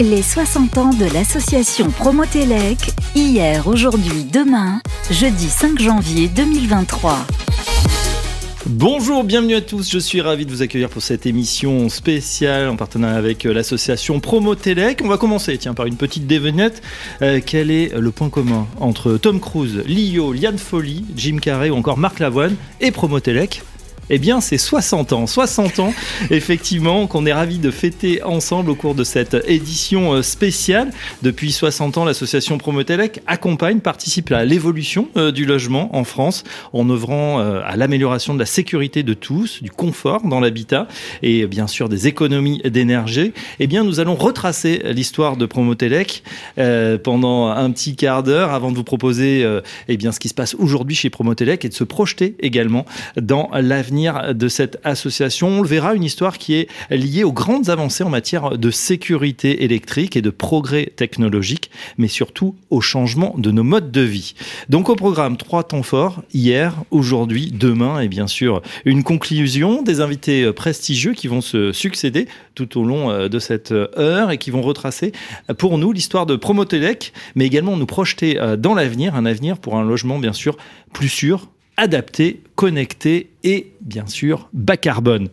Les 60 ans de l'association Promotelec, hier, aujourd'hui, demain, jeudi 5 janvier 2023. Bonjour, bienvenue à tous. Je suis ravi de vous accueillir pour cette émission spéciale en partenariat avec euh, l'association Promotelec. On va commencer tiens, par une petite dévenette. Euh, quel est le point commun entre Tom Cruise, Lio, Liane Folly, Jim Carrey ou encore Marc Lavoine et Promotelec eh bien, c'est 60 ans. 60 ans, effectivement, qu'on est ravis de fêter ensemble au cours de cette édition euh, spéciale. Depuis 60 ans, l'association Promotelec accompagne, participe à l'évolution euh, du logement en France en œuvrant euh, à l'amélioration de la sécurité de tous, du confort dans l'habitat et bien sûr des économies d'énergie. Eh bien, nous allons retracer l'histoire de Promotelec pendant un petit quart d'heure avant de vous proposer eh bien, ce qui se passe aujourd'hui chez Promotelec et de se projeter également dans l'avenir de cette association. On le verra, une histoire qui est liée aux grandes avancées en matière de sécurité électrique et de progrès technologique, mais surtout au changement de nos modes de vie. Donc au programme, trois temps forts, hier, aujourd'hui, demain, et bien sûr une conclusion, des invités prestigieux qui vont se succéder tout au long euh, de cette heure et qui vont retracer pour nous l'histoire de Promotelec, mais également nous projeter euh, dans l'avenir, un avenir pour un logement bien sûr plus sûr, adapté, connecté et bien sûr bas carbone.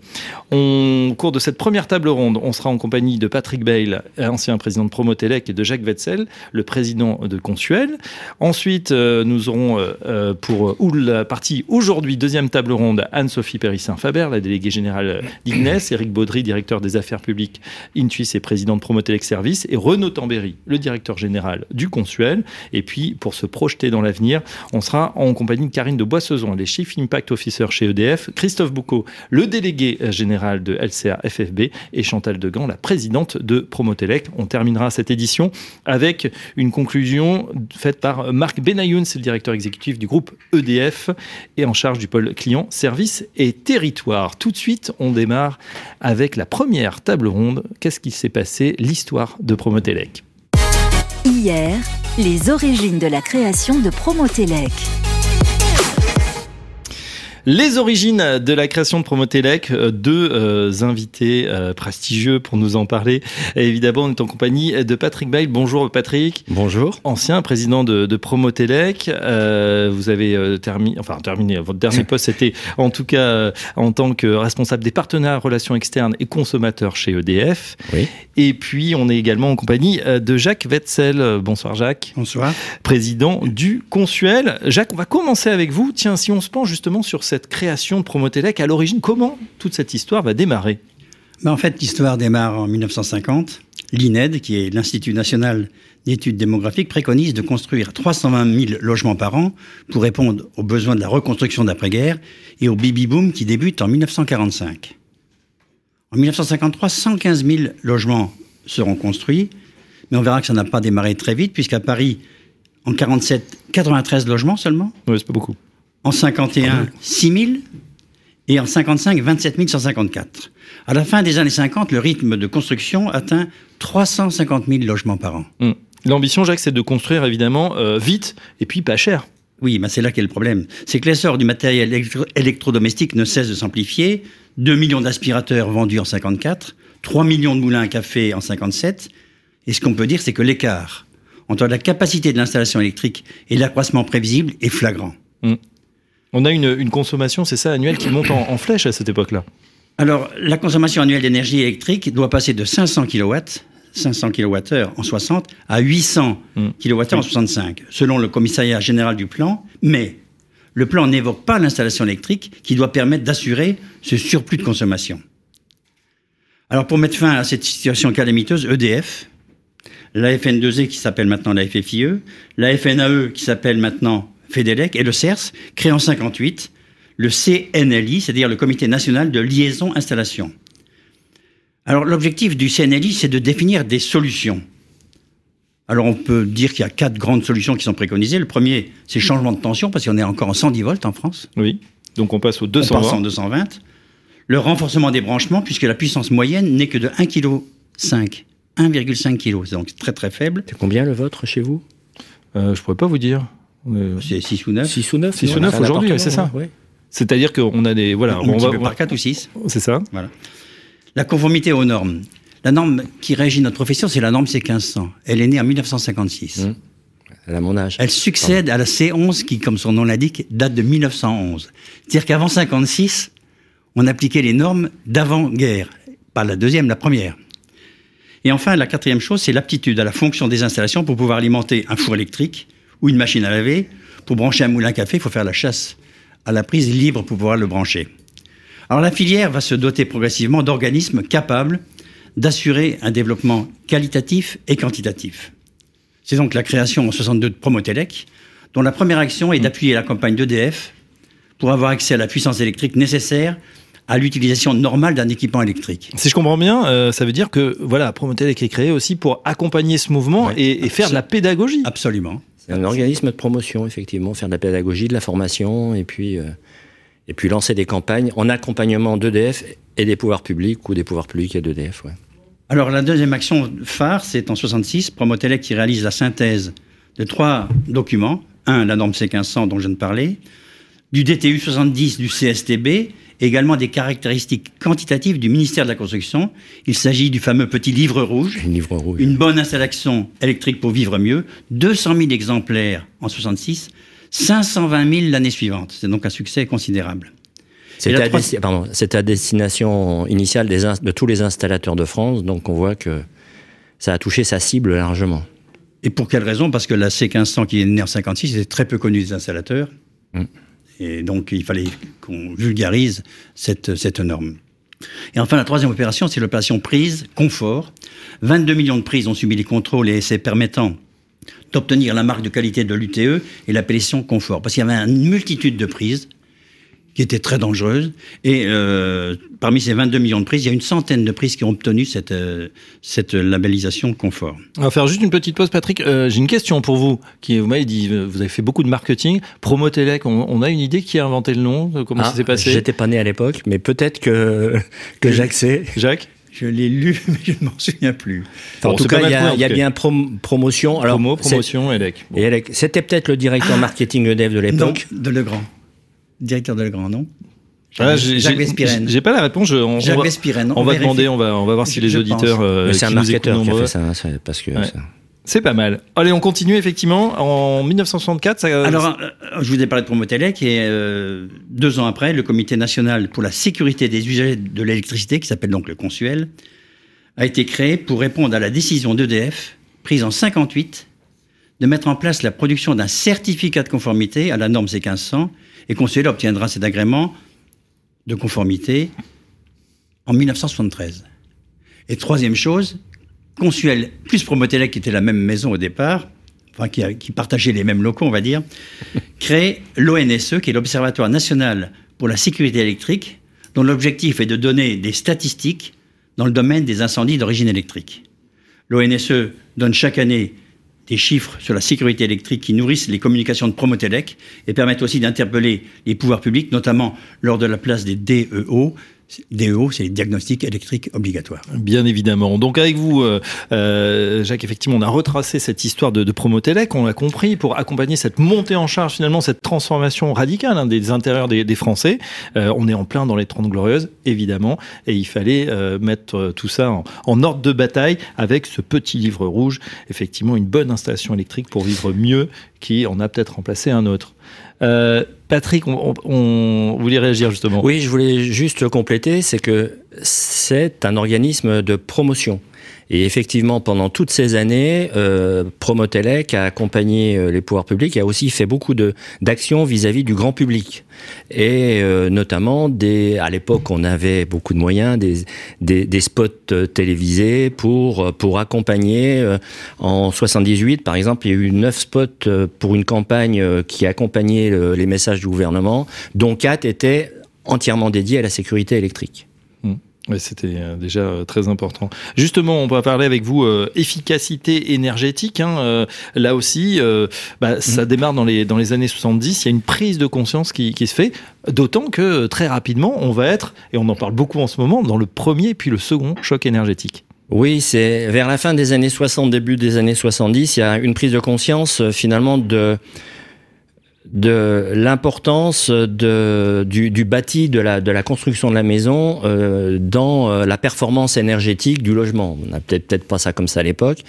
au cours de cette première table ronde, on sera en compagnie de Patrick Bale, ancien président de Promotelec, et de Jacques Wetzel, le président de Consuel. Ensuite, euh, nous aurons euh, euh, pour la partie aujourd'hui, deuxième table ronde, Anne-Sophie Périssin-Faber, la déléguée générale d'Ignes, Eric Baudry, directeur des affaires publiques Intuis et président de Promotelec Service, et Renaud Tambéry, le directeur général du Consuel. Et puis, pour se projeter dans l'avenir, on sera en compagnie de Karine de Boissezon, les Chief Impact Officer chez EDF Christophe Boucaud, le délégué général de LCA FFB, et Chantal Degan, la présidente de Promotelec. On terminera cette édition avec une conclusion faite par Marc Benayoun, c'est le directeur exécutif du groupe EDF et en charge du pôle client, service et territoire. Tout de suite, on démarre avec la première table ronde. Qu'est-ce qui s'est passé L'histoire de Promotelec. Hier, les origines de la création de Promotelec. Les origines de la création de Promotelec, euh, deux euh, invités euh, prestigieux pour nous en parler. évidemment, on est en compagnie de Patrick Bail. Bonjour Patrick. Bonjour. Ancien président de, de Promotelec. vous avez terminé, enfin terminé, votre dernier poste c'était en tout cas en tant que responsable des partenaires relations externes et consommateurs chez EDF. Oui. Et puis on est également en compagnie de Jacques Wetzel. Bonsoir Jacques. Bonsoir. Président du Consuel. Jacques, on va commencer avec vous. Tiens, si on se penche justement sur cette création de Promotelec À l'origine, comment toute cette histoire va démarrer? Ben, En fait, l'histoire démarre en 1950. L'INED, qui est l'Institut national d'études démographiques, préconise de construire 320 000 logements par an pour répondre aux besoins de la reconstruction d'après-guerre et au baby-boom qui débute en 1945. En 1953, 115 000 logements seront construits, mais on verra que ça n'a pas démarré très vite, puisqu'à Paris, en 47, 93 logements seulement? Oui, c'est pas beaucoup. En 51, 6 000. Et en 55, 27 154. À la fin des années 50, le rythme de construction atteint 350 000 logements par an. Hmm. L'ambition, Jacques, c'est de construire évidemment euh, vite et puis pas cher. Oui, mais c'est là qu'est le problème. C'est que l'essor du matériel électrodomestique ne cesse de s'amplifier. 2 millions d'aspirateurs vendus en 54, 3 millions de moulins à café en 57. Et ce qu'on peut dire, c'est que l'écart entre la capacité de l'installation électrique et l'accroissement prévisible est flagrant. Hmm. On a une, consommation, c'est ça, annuelle qui monte en, flèche à cette époque-là. Alors, la consommation annuelle d'énergie électrique doit passer de 500 kW, 500 kWh en 60, à 800 kWh en 65, selon le commissariat général du plan. Mais le plan n'évoque pas l'installation électrique qui doit permettre d'assurer ce surplus de consommation. Alors, pour mettre fin à cette situation calamiteuse, EDF, la FN2E qui s'appelle maintenant la FFIE, la FNAE qui s'appelle maintenant FEDELEC et le CERS, créé en 58 le CNLI, c'est-à-dire le Comité national de liaison installation. Alors l'objectif du CNLI, c'est de définir des solutions. Alors on peut dire qu'il y a quatre grandes solutions qui sont préconisées. Le premier, c'est changement de tension, parce qu'on est encore en 110 volts en France. Oui, donc on passe au 220. On passe en 220. Le renforcement des branchements, puisque la puissance moyenne n'est que de 1,5 kg. 1,5 kg, c'est donc très très faible. C'est combien le vôtre chez vous? Euh, Je pourrais pas vous dire. C'est 6 ou 9 6 ou 9 6 ou 9 aujourd'hui, c'est ça. C'est-à-dire qu'on a des. Voilà, on, va, par 4 ou 6. C'est ça. Voilà. La conformité aux normes. La norme qui régit notre profession, c'est la norme C1500. Elle est née en 1956. Mmh. Elle a mon âge. Elle succède à la C11 qui, comme son nom l'indique, date de 1911. C'est-à-dire qu'avant 56, on appliquait les normes d'avant-guerre. Pas la deuxième, la première. Et enfin, la quatrième chose, c'est l'aptitude à la fonction des installations pour pouvoir alimenter un four électrique ou une machine à laver. Pour brancher un moulin à café, il faut faire la chasse à la prise libre pour pouvoir le brancher. Alors la filière va se doter progressivement d'organismes capables d'assurer un développement qualitatif et quantitatif. C'est donc la création en 62 de Promotelec, dont la première action est d'appuyer la campagne d'EDF pour avoir accès à la puissance électrique nécessaire à l'utilisation normale d'un équipement électrique. Si je comprends bien, euh, ça veut dire que voilà, Promotelec est créé aussi pour accompagner ce mouvement et, faire de la pédagogie. Absolument. C'est un organisme de promotion, effectivement, faire de la pédagogie, de la formation, et puis, euh, et puis lancer des campagnes en accompagnement d'EDF et des pouvoirs publics, ou des pouvoirs publics et d'EDF. Alors la deuxième action phare, c'est en 66, Promotelec qui réalise la synthèse de trois documents. Un, la norme C1500 dont je viens de parler, du DTU 70 du CSTB, également des caractéristiques quantitatives du ministère de la Construction. Il s'agit du fameux petit livre rouge. livre rouge. Une bonne installation électrique pour vivre mieux. 200 000 exemplaires en 66, 520 000 l'année suivante. C'est donc un succès considérable. C'était à, destination initiale de tous les installateurs de France, donc on voit que ça a touché sa cible largement. Et pour quelle raison? Parce que la C1500 qui est née en 56 était très peu connue des installateurs. Mm. Et donc, il fallait qu'on vulgarise cette, cette norme. Et enfin, la troisième opération, c'est l'opération prise confort. 22 millions de prises ont subi les contrôles et essais permettant d'obtenir la marque de qualité de l'UTE et l'appellation confort. Parce qu'il y avait une multitude de prises qui était très dangereuse. Et euh, parmi ces 22 millions de prises, il y a une centaine de prises qui ont obtenu cette, euh, cette labellisation confort. On va faire juste une petite pause, Patrick. Euh, j'ai une question pour vous. Qui, vous m'avez dit, vous avez fait beaucoup de marketing. Promotelec, on, on a une idée qui a inventé le nom Comment ça ah, s'est passé J'étais pas né à l'époque, mais peut-être que, que Jacques sait. Jacques je l'ai lu, mais je ne m'en souviens plus. en tout cas, il y a, bien promotion. Alors, Promo, promotion, ELEC. C'était peut-être le directeur ah marketing EDF de l'époque. de Legrand directeur de Legrand, non ah, Jacques Vespirène. J'ai pas la réponse. Je, on, Jacques on va, Vespirène. On, va demander, on va, on va voir si les auditeurs. Euh, c'est un marketeur qui a fait ça, parce que. C'est pas mal. Allez, on continue effectivement. En 1964, ça... Alors, euh, je vous ai parlé de Promotelec et euh, deux ans après, le Comité national pour la sécurité des usagers de l'électricité, qui s'appelle donc le Consuel, a été créé pour répondre à la décision d'EDF prise en 58 de mettre en place la production d'un certificat de conformité à la norme C1500 et Consuel obtiendra cet agrément de conformité en 1973. Et troisième chose, Consuel plus Promotelec, qui était la même maison au départ, enfin qui, qui partageait les mêmes locaux, on va dire, crée l'ONSE, qui est l'Observatoire national pour la sécurité électrique, dont l'objectif est de donner des statistiques dans le domaine des incendies d'origine électrique. L'ONSE donne chaque année des chiffres sur la sécurité électrique qui nourrissent les communications de Promotelec et permettent aussi d'interpeller les pouvoirs publics, notamment lors de la place des DEO, DEO, c'est les diagnostics électriques obligatoires. Bien évidemment. Donc avec vous, euh, euh, Jacques, effectivement, on a retracé cette histoire de, de Promotelec, on l'a compris, pour accompagner cette montée en charge, finalement, cette transformation radicale hein, des intérieurs des, Français. Euh, on est en plein dans les 30 glorieuses, évidemment, et il fallait mettre tout ça en, en, ordre de bataille avec ce petit livre rouge, effectivement, une bonne installation électrique pour vivre mieux, qui en a peut-être remplacé un autre. Patrick, on, voulait réagir justement. Oui, je voulais juste compléter, c'est que c'est un organisme de promotion. Et effectivement, pendant toutes ces années, euh, Promotelec a accompagné euh, les pouvoirs publics, a aussi fait beaucoup d'actions vis-à-vis du grand public. Et euh, notamment, à l'époque, on avait beaucoup de moyens, des, des, spots euh, télévisés pour, pour accompagner. en 78, par exemple, il y a eu neuf spots pour une campagne qui accompagnait les messages du gouvernement, dont quatre étaient entièrement dédiés à la sécurité électrique. Oui, c'était euh, déjà euh, très important. Justement, on va parler avec vous euh, efficacité énergétique. Hein, là aussi, bah, mm. ça démarre dans les, dans les années 70. Il y a une prise de conscience qui, qui se fait, d'autant que très rapidement, on va être, et on en parle beaucoup en ce moment, dans le premier puis le second choc énergétique. Oui, c'est vers la fin des années 60, début des années 70, il y a une prise de conscience finalement de de l'importance de, du, du, bâti, de la, de la construction de la maison euh, dans euh, la performance énergétique du logement. On n'a peut-être peut-être pas ça comme ça à l'époque.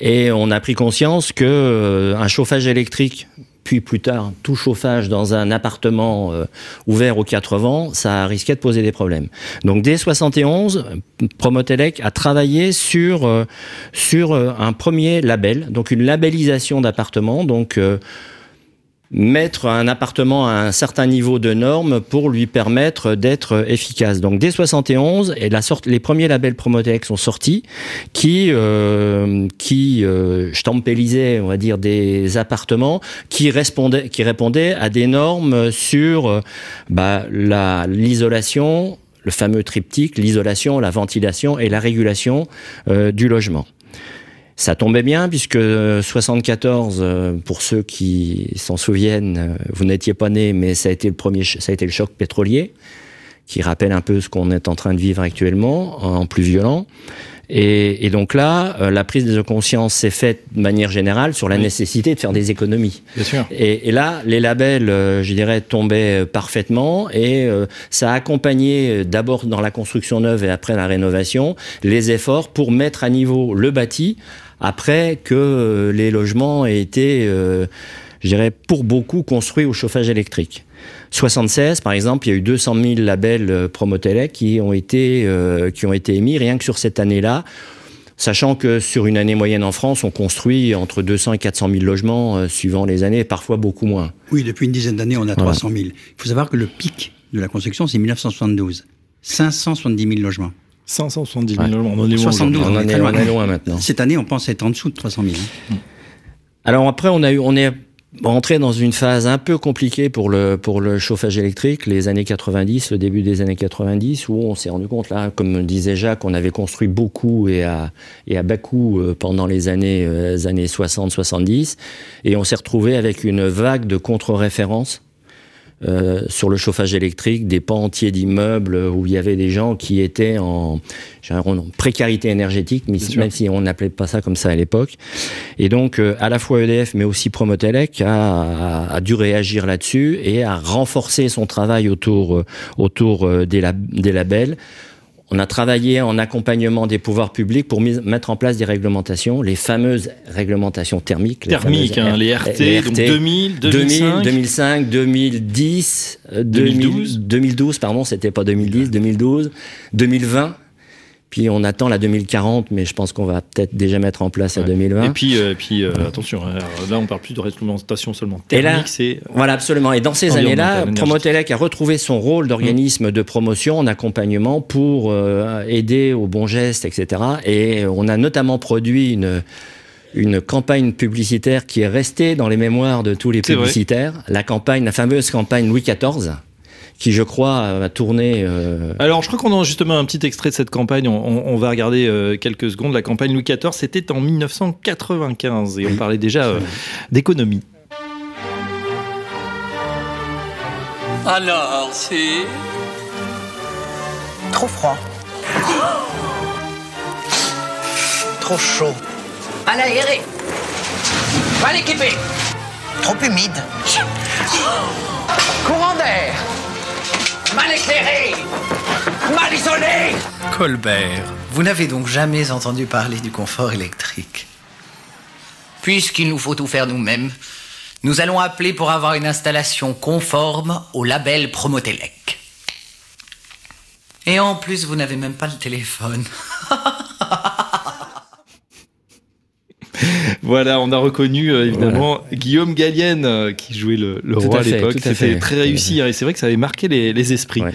Et on a pris conscience que euh, un chauffage électrique puis plus tard tout chauffage dans un appartement euh, ouvert aux quatre vents, ça risquait de poser des problèmes. Donc dès 71, Promotelec a travaillé sur euh, sur euh, un premier label, donc une labellisation d'appartement, donc mettre un appartement à un certain niveau de normes pour lui permettre d'être efficace. Donc dès 71, et la sorte, les premiers labels Promotec sont sortis qui euh, euh, on va dire, des appartements qui répondaient à des normes sur euh, bah, la l'isolation, le fameux triptyque, l'isolation, la ventilation et la régulation euh, du logement. Ça tombait bien puisque 74, euh, pour ceux qui s'en souviennent, euh, vous n'étiez pas né, mais ça a été le premier, ça a été le choc pétrolier qui rappelle un peu ce qu'on est en train de vivre actuellement, en plus violent. Et, et, donc là, euh, la prise de conscience s'est faite de manière générale sur la nécessité de faire des économies. Bien sûr. Et, et là, les labels, euh, je dirais, tombaient parfaitement et euh, ça a accompagné d'abord dans la construction neuve et après la rénovation les efforts pour mettre à niveau le bâti après que euh, les logements aient été, euh, je dirais, pour beaucoup construits au chauffage électrique. 76, par exemple, il y a eu 200 000 labels euh, Promotelec qui ont été euh, qui ont été émis rien que sur cette année-là. Sachant que sur une année moyenne en France, on construit entre 200 et 400 000 logements euh, suivant les années, et parfois beaucoup moins. Oui, depuis une dizaine d'années, on a 300 000. Il faut savoir que le pic de la construction, c'est 1972. 570 000 logements. 570 000 logements. On en est loin. 72, On on est loin. on est loin maintenant. Cette année, on pense être en dessous de 300 000. hein. Alors après, on a eu, on est rentré dans une phase un peu compliquée pour le pour le chauffage électrique, les années 90, le début des années 90, où on s'est rendu compte là, comme disait Jacques, on avait construit beaucoup et à et à bas coût euh, pendant les années euh, les années 60-70, et on s'est retrouvé avec une vague de contre-références. Euh, sur le chauffage électrique, des pans entiers d'immeubles où il y avait des gens qui étaient en, en précarité énergétique, mais même si on n'appelait pas ça comme ça à l'époque. Et donc, euh, à la fois EDF, mais aussi Promotelec a, a, a dû réagir là-dessus et a renforcé son travail autour, euh, autour euh, des, lab- des labels. On a travaillé en accompagnement des pouvoirs publics pour mettre en place des réglementations, les fameuses réglementations thermiques. les Thermiques, hein, les RT, donc 2000, 2005. 2000, 2005, 2010, euh, 2012. 2012, 2012 pardon, c'était pas 2010, 2012, 2020. Puis on attend la 2040, mais je pense qu'on va peut-être déjà mettre en place la Ouais. 2020. Et puis, euh, puis euh, attention, alors, là on parle plus de réglementation seulement Et là- thermique, c'est Voilà, absolument. Et dans ces années-là. Promotelec a retrouvé son rôle d'organisme de promotion, en accompagnement pour euh, aider aux bons gestes, etc. Et on a notamment produit une une campagne publicitaire qui est restée dans les mémoires de tous les publicitaires, la campagne, la fameuse campagne Louis XIV, qui je crois a tourné. euh, Alors, je crois qu'on a justement un petit extrait de cette campagne. On, on- on va regarder euh, quelques secondes. La campagne Louis XIV, c'était en 1995 et on parlait déjà euh, d'économie. Alors, c'est. Trop froid. Trop chaud. Mal aéré. Mal équipé. Trop humide. Courant d'air. Mal éclairé. Mal isolé. Colbert, vous n'avez donc jamais entendu parler du confort électrique. Puisqu'il nous faut tout faire nous-mêmes, nous allons appeler pour avoir une installation conforme au label Promotelec. Et en plus, vous n'avez même pas le téléphone. Voilà, on a reconnu euh, évidemment Guillaume Gallienne euh, qui jouait le, le roi à à l'époque. C'était fait. très réussi hein, et c'est vrai que ça avait marqué les, les esprits. Ouais.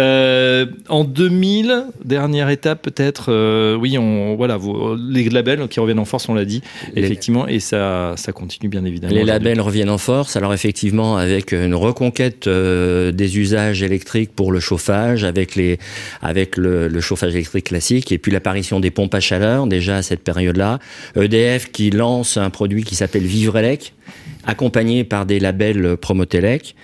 Euh, en 2000, dernière étape peut-être, euh, oui, on, voilà, vous- les labels qui reviennent en force, on l'a dit, Les- effectivement, et ça, ça continue bien évidemment. Les labels reviennent en force. Alors effectivement, avec une reconquête euh, des usages électriques pour le chauffage, avec les, avec le, le chauffage électrique classique, et puis l'apparition des pompes à chaleur déjà à cette période-là. EDF qui lance un produit qui s'appelle Vivrelec, accompagné par des labels Promotelec.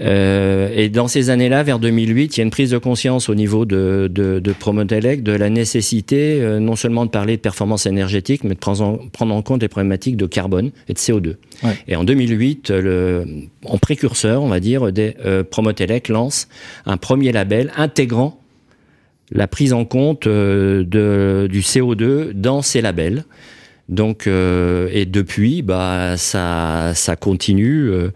Euh, et dans ces années-là, vers 2008, il y a une prise de conscience au niveau de, de, de Promotelec de la nécessité euh, non seulement de parler de performance énergétique, mais de prendre en, prendre en compte les problématiques de carbone et de CO2. Ouais. Et en 2008, le, en précurseur, on va dire, des, euh, Promotelec lance un premier label intégrant la prise en compte de, du CO2 dans ces labels. Donc, euh, et depuis, bah, ça, ça continue euh,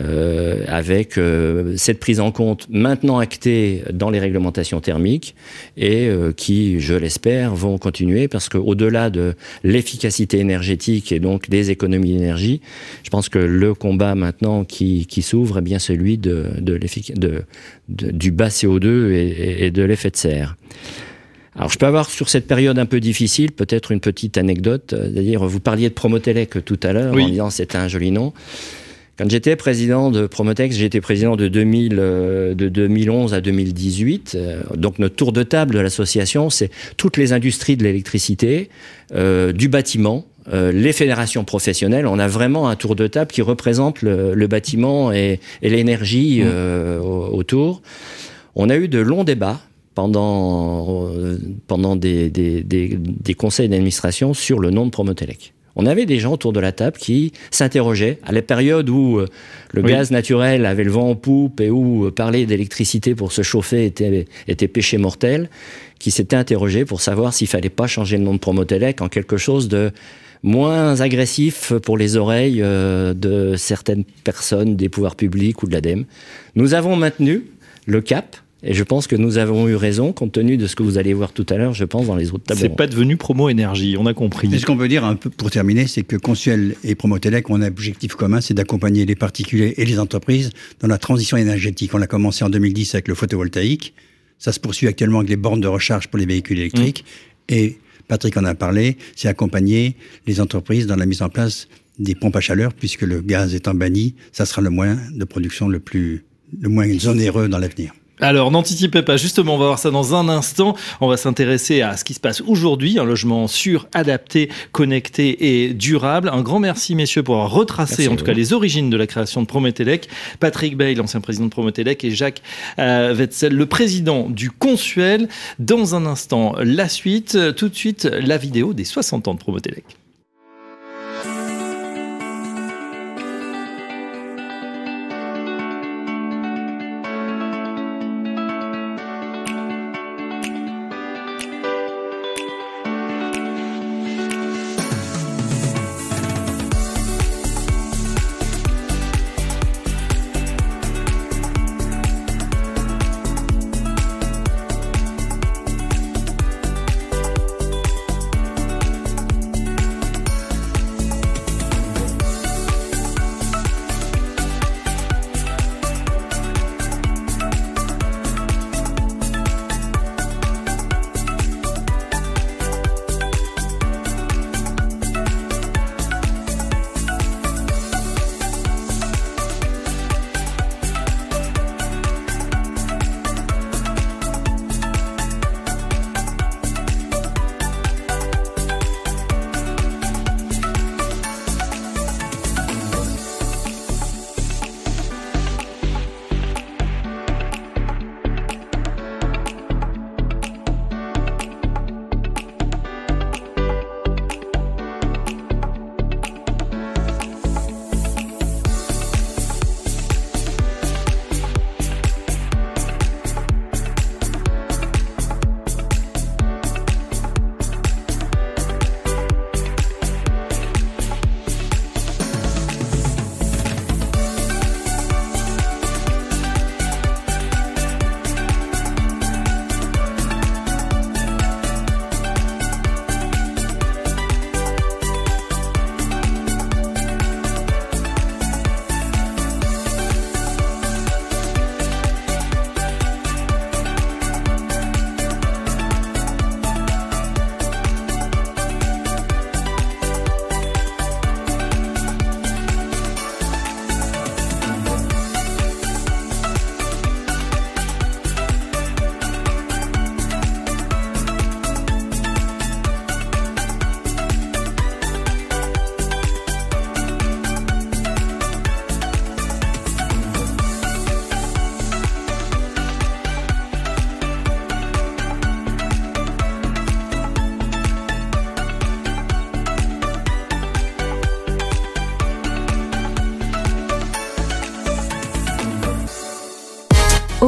euh, avec euh, cette prise en compte maintenant actée dans les réglementations thermiques et euh, qui, je l'espère, vont continuer parce qu'au-delà de l'efficacité énergétique et donc des économies d'énergie, je pense que le combat maintenant qui, qui s'ouvre est bien celui de, de, de, de du bas CO2 et, et de l'effet de serre. Alors, je peux avoir sur cette période un peu difficile, peut-être une petite anecdote. C'est-à-dire, vous parliez de Promotelec tout à l'heure, oui. en disant c'est un joli nom. Quand j'étais président de Promotex, j'étais président de, 2000, euh, de 2011 à 2018. Euh, donc notre tour de table de l'association, c'est toutes les industries de l'électricité, euh, du bâtiment, euh, les fédérations professionnelles. On a vraiment un tour de table qui représente le, le bâtiment et, et l'énergie mmh. euh, autour. On a eu de longs débats pendant, pendant des, des, des, des conseils d'administration sur le nom de Promotelec. On avait des gens autour de la table qui s'interrogeaient à la période où euh, le oui. gaz naturel avait le vent en poupe et où euh, parler d'électricité pour se chauffer était, était péché mortel, qui s'étaient interrogés pour savoir s'il fallait pas changer le nom de Promotelec en quelque chose de moins agressif pour les oreilles euh, de certaines personnes des pouvoirs publics ou de l'ADEME. Nous avons maintenu le cap et je pense que nous avons eu raison, compte tenu de ce que vous allez voir tout à l'heure, je pense, dans les autres tableaux. C'est pas devenu promo énergie, on a compris. Et ce qu'on peut dire un peu pour terminer, c'est que Consuel et Promotelec ont un objectif commun, c'est d'accompagner les particuliers et les entreprises dans la transition énergétique. On l'a commencé en 2010 avec le photovoltaïque. Ça se poursuit actuellement avec les bornes de recharge pour les véhicules électriques. Mmh. Et Patrick en a parlé, c'est accompagner les entreprises dans la mise en place des pompes à chaleur, puisque le gaz étant banni, ça sera le moyen de production le plus, le moins onéreux dans l'avenir. Alors, n'anticipez pas, justement, on va voir ça dans un instant. On va s'intéresser à ce qui se passe aujourd'hui, un logement sûr, adapté, connecté et durable. Un grand merci, messieurs, pour avoir retracé, merci en tout cas, les origines de la création de Prometelec. Patrick Bay, l'ancien président de Prometelec, et Jacques euh, Wetzel, le président du Consuel. Dans un instant, la suite. Tout de suite, la vidéo des 60 ans de Prometelec.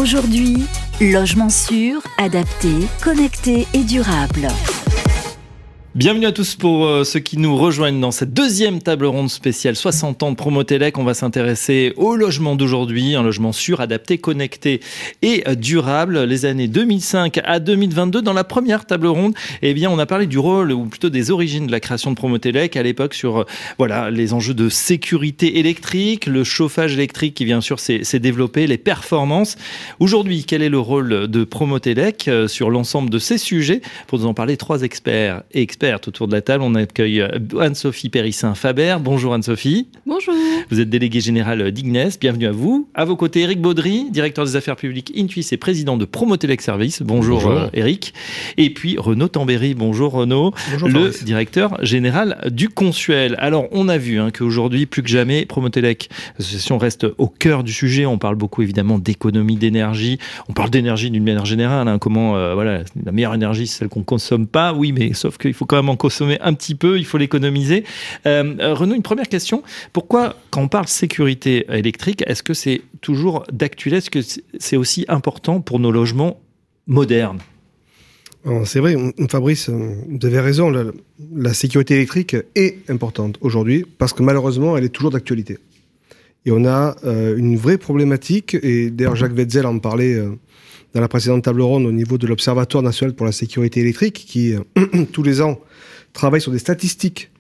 Aujourd'hui, logement sûr, adapté, connecté et durable. Bienvenue à tous pour euh, ceux qui nous rejoignent dans cette deuxième table ronde spéciale 60 ans de Promotelec. On va s'intéresser au logement d'aujourd'hui, un logement sûr, adapté, connecté et durable. Les années 2005 à 2022, dans la première table ronde, eh bien, on a parlé du rôle ou plutôt des origines de la création de Promotelec à l'époque sur euh, voilà les enjeux de sécurité électrique, le chauffage électrique qui bien sûr s'est développé, les performances. Aujourd'hui, quel est le rôle de Promotelec euh, sur l'ensemble de ces sujets? Pour nous en parler, trois experts et experts autour de la table. On accueille euh, Anne-Sophie Périssin-Faber. Bonjour Anne-Sophie. Bonjour. Vous êtes déléguée générale d'Ignes. Bienvenue à vous. À vos côtés, Eric Baudry, directeur des affaires publiques Intuis et président de Promotelec Service. Bonjour, Bonjour. Eric. Euh, et puis Renaud Tambéry. Bonjour Renaud. Bonjour, le directeur général du Consuel. Alors, on a vu hein, qu'aujourd'hui, plus que jamais, Promotelec, l'association reste au cœur du sujet. On parle beaucoup évidemment d'économie d'énergie. On parle d'énergie d'une manière générale. Hein. comment, euh, voilà, la meilleure énergie, c'est celle qu'on consomme pas. Oui, mais sauf qu'il faut quand même consommer un petit peu, il faut l'économiser. Euh, euh, Renaud, une première question. Pourquoi, quand on parle sécurité électrique, est-ce que c'est toujours d'actualité Est-ce que c'est aussi important pour nos logements modernes? C'est vrai, Fabrice, vous avez raison, la, sécurité électrique est importante aujourd'hui parce que malheureusement, elle est toujours d'actualité. Et on a euh, une vraie problématique, et d'ailleurs Jacques Wetzel en parlait dans la précédente table ronde au niveau de l'Observatoire national pour la sécurité électrique, qui tous les ans travaille sur des statistiques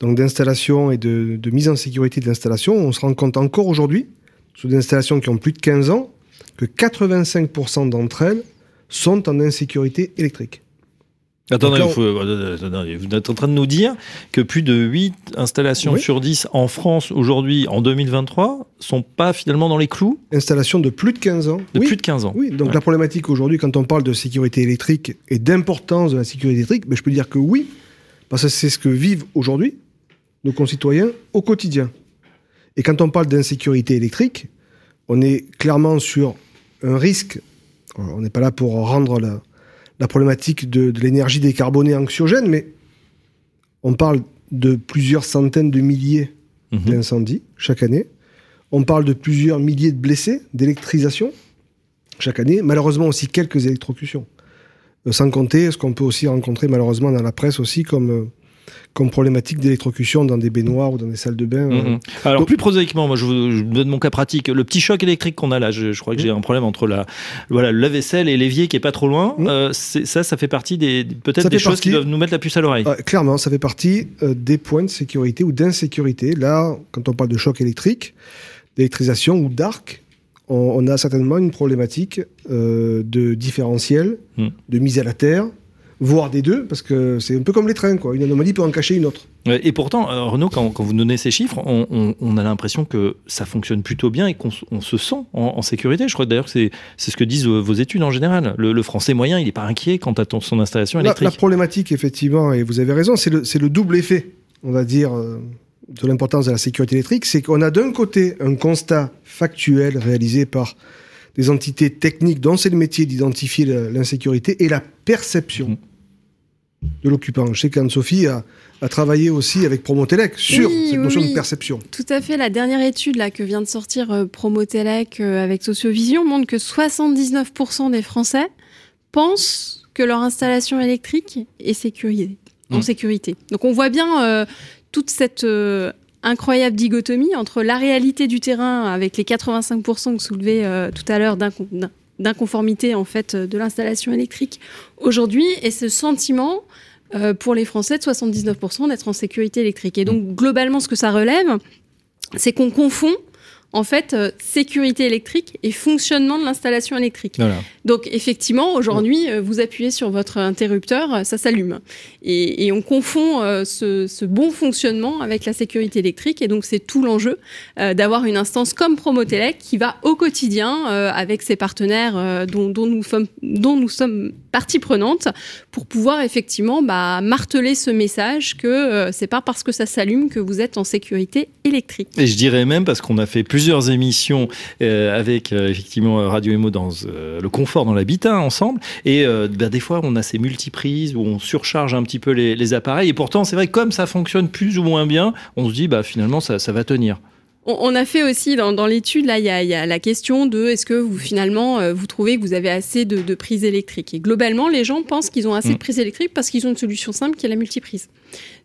d'installation et de, mise en sécurité de l'installation, on se rend compte encore aujourd'hui, sur des installations qui ont plus de 15 ans, que 85% d'entre elles sont en insécurité électrique. Attendez, vous êtes en train de nous dire que plus de 8 installations sur 10 en France aujourd'hui, en 2023, sont pas finalement dans les clous Installations de plus de 15 ans. De plus de 15 ans. Oui, donc la problématique aujourd'hui, quand on parle de sécurité électrique et d'importance de la sécurité électrique, ben, je peux dire que oui, parce que c'est ce que vivent aujourd'hui nos concitoyens au quotidien. Et quand on parle d'insécurité électrique, on est clairement sur un risque. On n'est pas là pour rendre la, problématique de, l'énergie décarbonée anxiogène, mais on parle de plusieurs centaines de milliers mhm. d'incendies chaque année. On parle de plusieurs milliers de blessés, d'électrisation chaque année. Malheureusement aussi quelques électrocutions. Euh, sans compter ce qu'on peut aussi rencontrer malheureusement dans la presse aussi comme euh, comme problématique d'électrocution dans des baignoires ou dans des salles de bain. Euh. Mhm. Alors plus prosaïquement, moi je vous, donne mon cas pratique. Le petit choc électrique qu'on a là, je, crois que j'ai un problème entre la, voilà, le lave-vaisselle et l'évier qui est pas trop loin. Mhm. ça, ça fait partie des peut-être des choses qui doivent nous mettre la puce à l'oreille. clairement, ça fait partie des points de sécurité ou d'insécurité. Là, quand on parle de choc électrique, d'électrisation ou d'arc, on, a certainement une problématique euh, de différentiel, de mise à la terre, voire des deux, parce que c'est un peu comme les trains, quoi. Une anomalie peut en cacher une autre. Et pourtant, euh, Renaud, quand, vous donnez ces chiffres, on, a l'impression que ça fonctionne plutôt bien et qu'on se sent en, sécurité. Je crois d'ailleurs que c'est ce que disent vos études en général. Le, français moyen, il n'est pas inquiet quant à son installation électrique. La, problématique, effectivement, et vous avez raison, c'est le, double effet, on va dire. Euh, de l'importance de la sécurité électrique, c'est qu'on a d'un côté un constat factuel réalisé par des entités techniques dont c'est le métier d'identifier l'insécurité et la perception mmh. De l'occupant. Je sais qu'Anne-Sophie a, travaillé aussi avec Promotelec sur cette notion de perception. Tout à fait. La dernière étude là, que vient de sortir euh, Promotelec euh, avec Sociovision montre que 79% des Français pensent que leur installation électrique est sécurisée, en mmh. sécurité. Donc on voit bien euh, toute cette euh, incroyable dichotomie entre la réalité du terrain avec les 85% que soulevait tout à l'heure d'inconformité en fait de l'installation électrique aujourd'hui et ce sentiment euh, pour les Français de 79% d'être en sécurité électrique. Et donc globalement ce que ça relève, c'est qu'on confond en fait, euh, sécurité électrique et fonctionnement de l'installation électrique. Donc, effectivement, aujourd'hui, euh, vous appuyez sur votre interrupteur, euh, ça s'allume. Et, on confond ce, bon fonctionnement avec la sécurité électrique. Et donc, c'est tout l'enjeu d'avoir une instance comme Promotelec qui va au quotidien, avec ses partenaires dont, nous sommes, dont nous sommes partie prenante, pour pouvoir effectivement bah, marteler ce message que c'est pas parce que ça s'allume que vous êtes en sécurité électrique. Et je dirais même parce qu'on a fait plus plusieurs émissions euh, avec euh, effectivement Radio Emo dans euh, le confort dans l'habitat ensemble. Et ben, des fois, on a ces multiprises où on surcharge un petit peu les, appareils. Et pourtant, c'est vrai, comme ça fonctionne plus ou moins bien, on se dit, bah, finalement, ça, ça va tenir. On, a fait aussi dans, l'étude, là, il y, a, la question de est-ce que vous finalement vous trouvez que vous avez assez de, prises électriques? Et globalement, les gens pensent qu'ils ont assez de mm. prises électriques parce qu'ils ont une solution simple qui est la multiprise.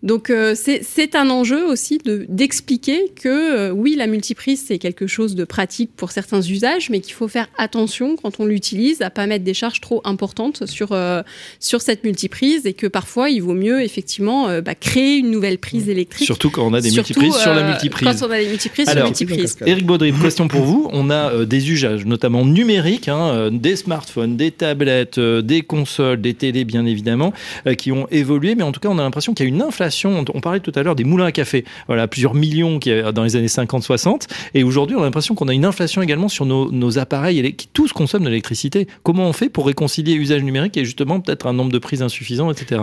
Donc euh, c'est un enjeu aussi d'expliquer que euh, oui, la multiprise, c'est quelque chose de pratique pour certains usages, mais qu'il faut faire attention quand on l'utilise à pas mettre des charges trop importantes sur, euh, sur cette multiprise et que parfois, il vaut mieux effectivement bah, créer une nouvelle prise électrique. Surtout quand on a des multiprises sur la multiprise. Quand on a des multiprises sur la multiprise. Eric Baudry, question pour vous. On a des usages, notamment numériques, hein, des smartphones, des tablettes, des consoles, des télés, bien évidemment, qui ont évolué, mais en tout cas, on a l'impression qu'il y a une inflation on parlait tout à l'heure des moulins à café, voilà, plusieurs millions qui, dans les années 50-60. Et aujourd'hui, on a l'impression qu'on a une inflation également sur nos, appareils qui tous consomment de l'électricité. Comment on fait pour réconcilier usage numérique et justement peut-être un nombre de prises insuffisant, etc.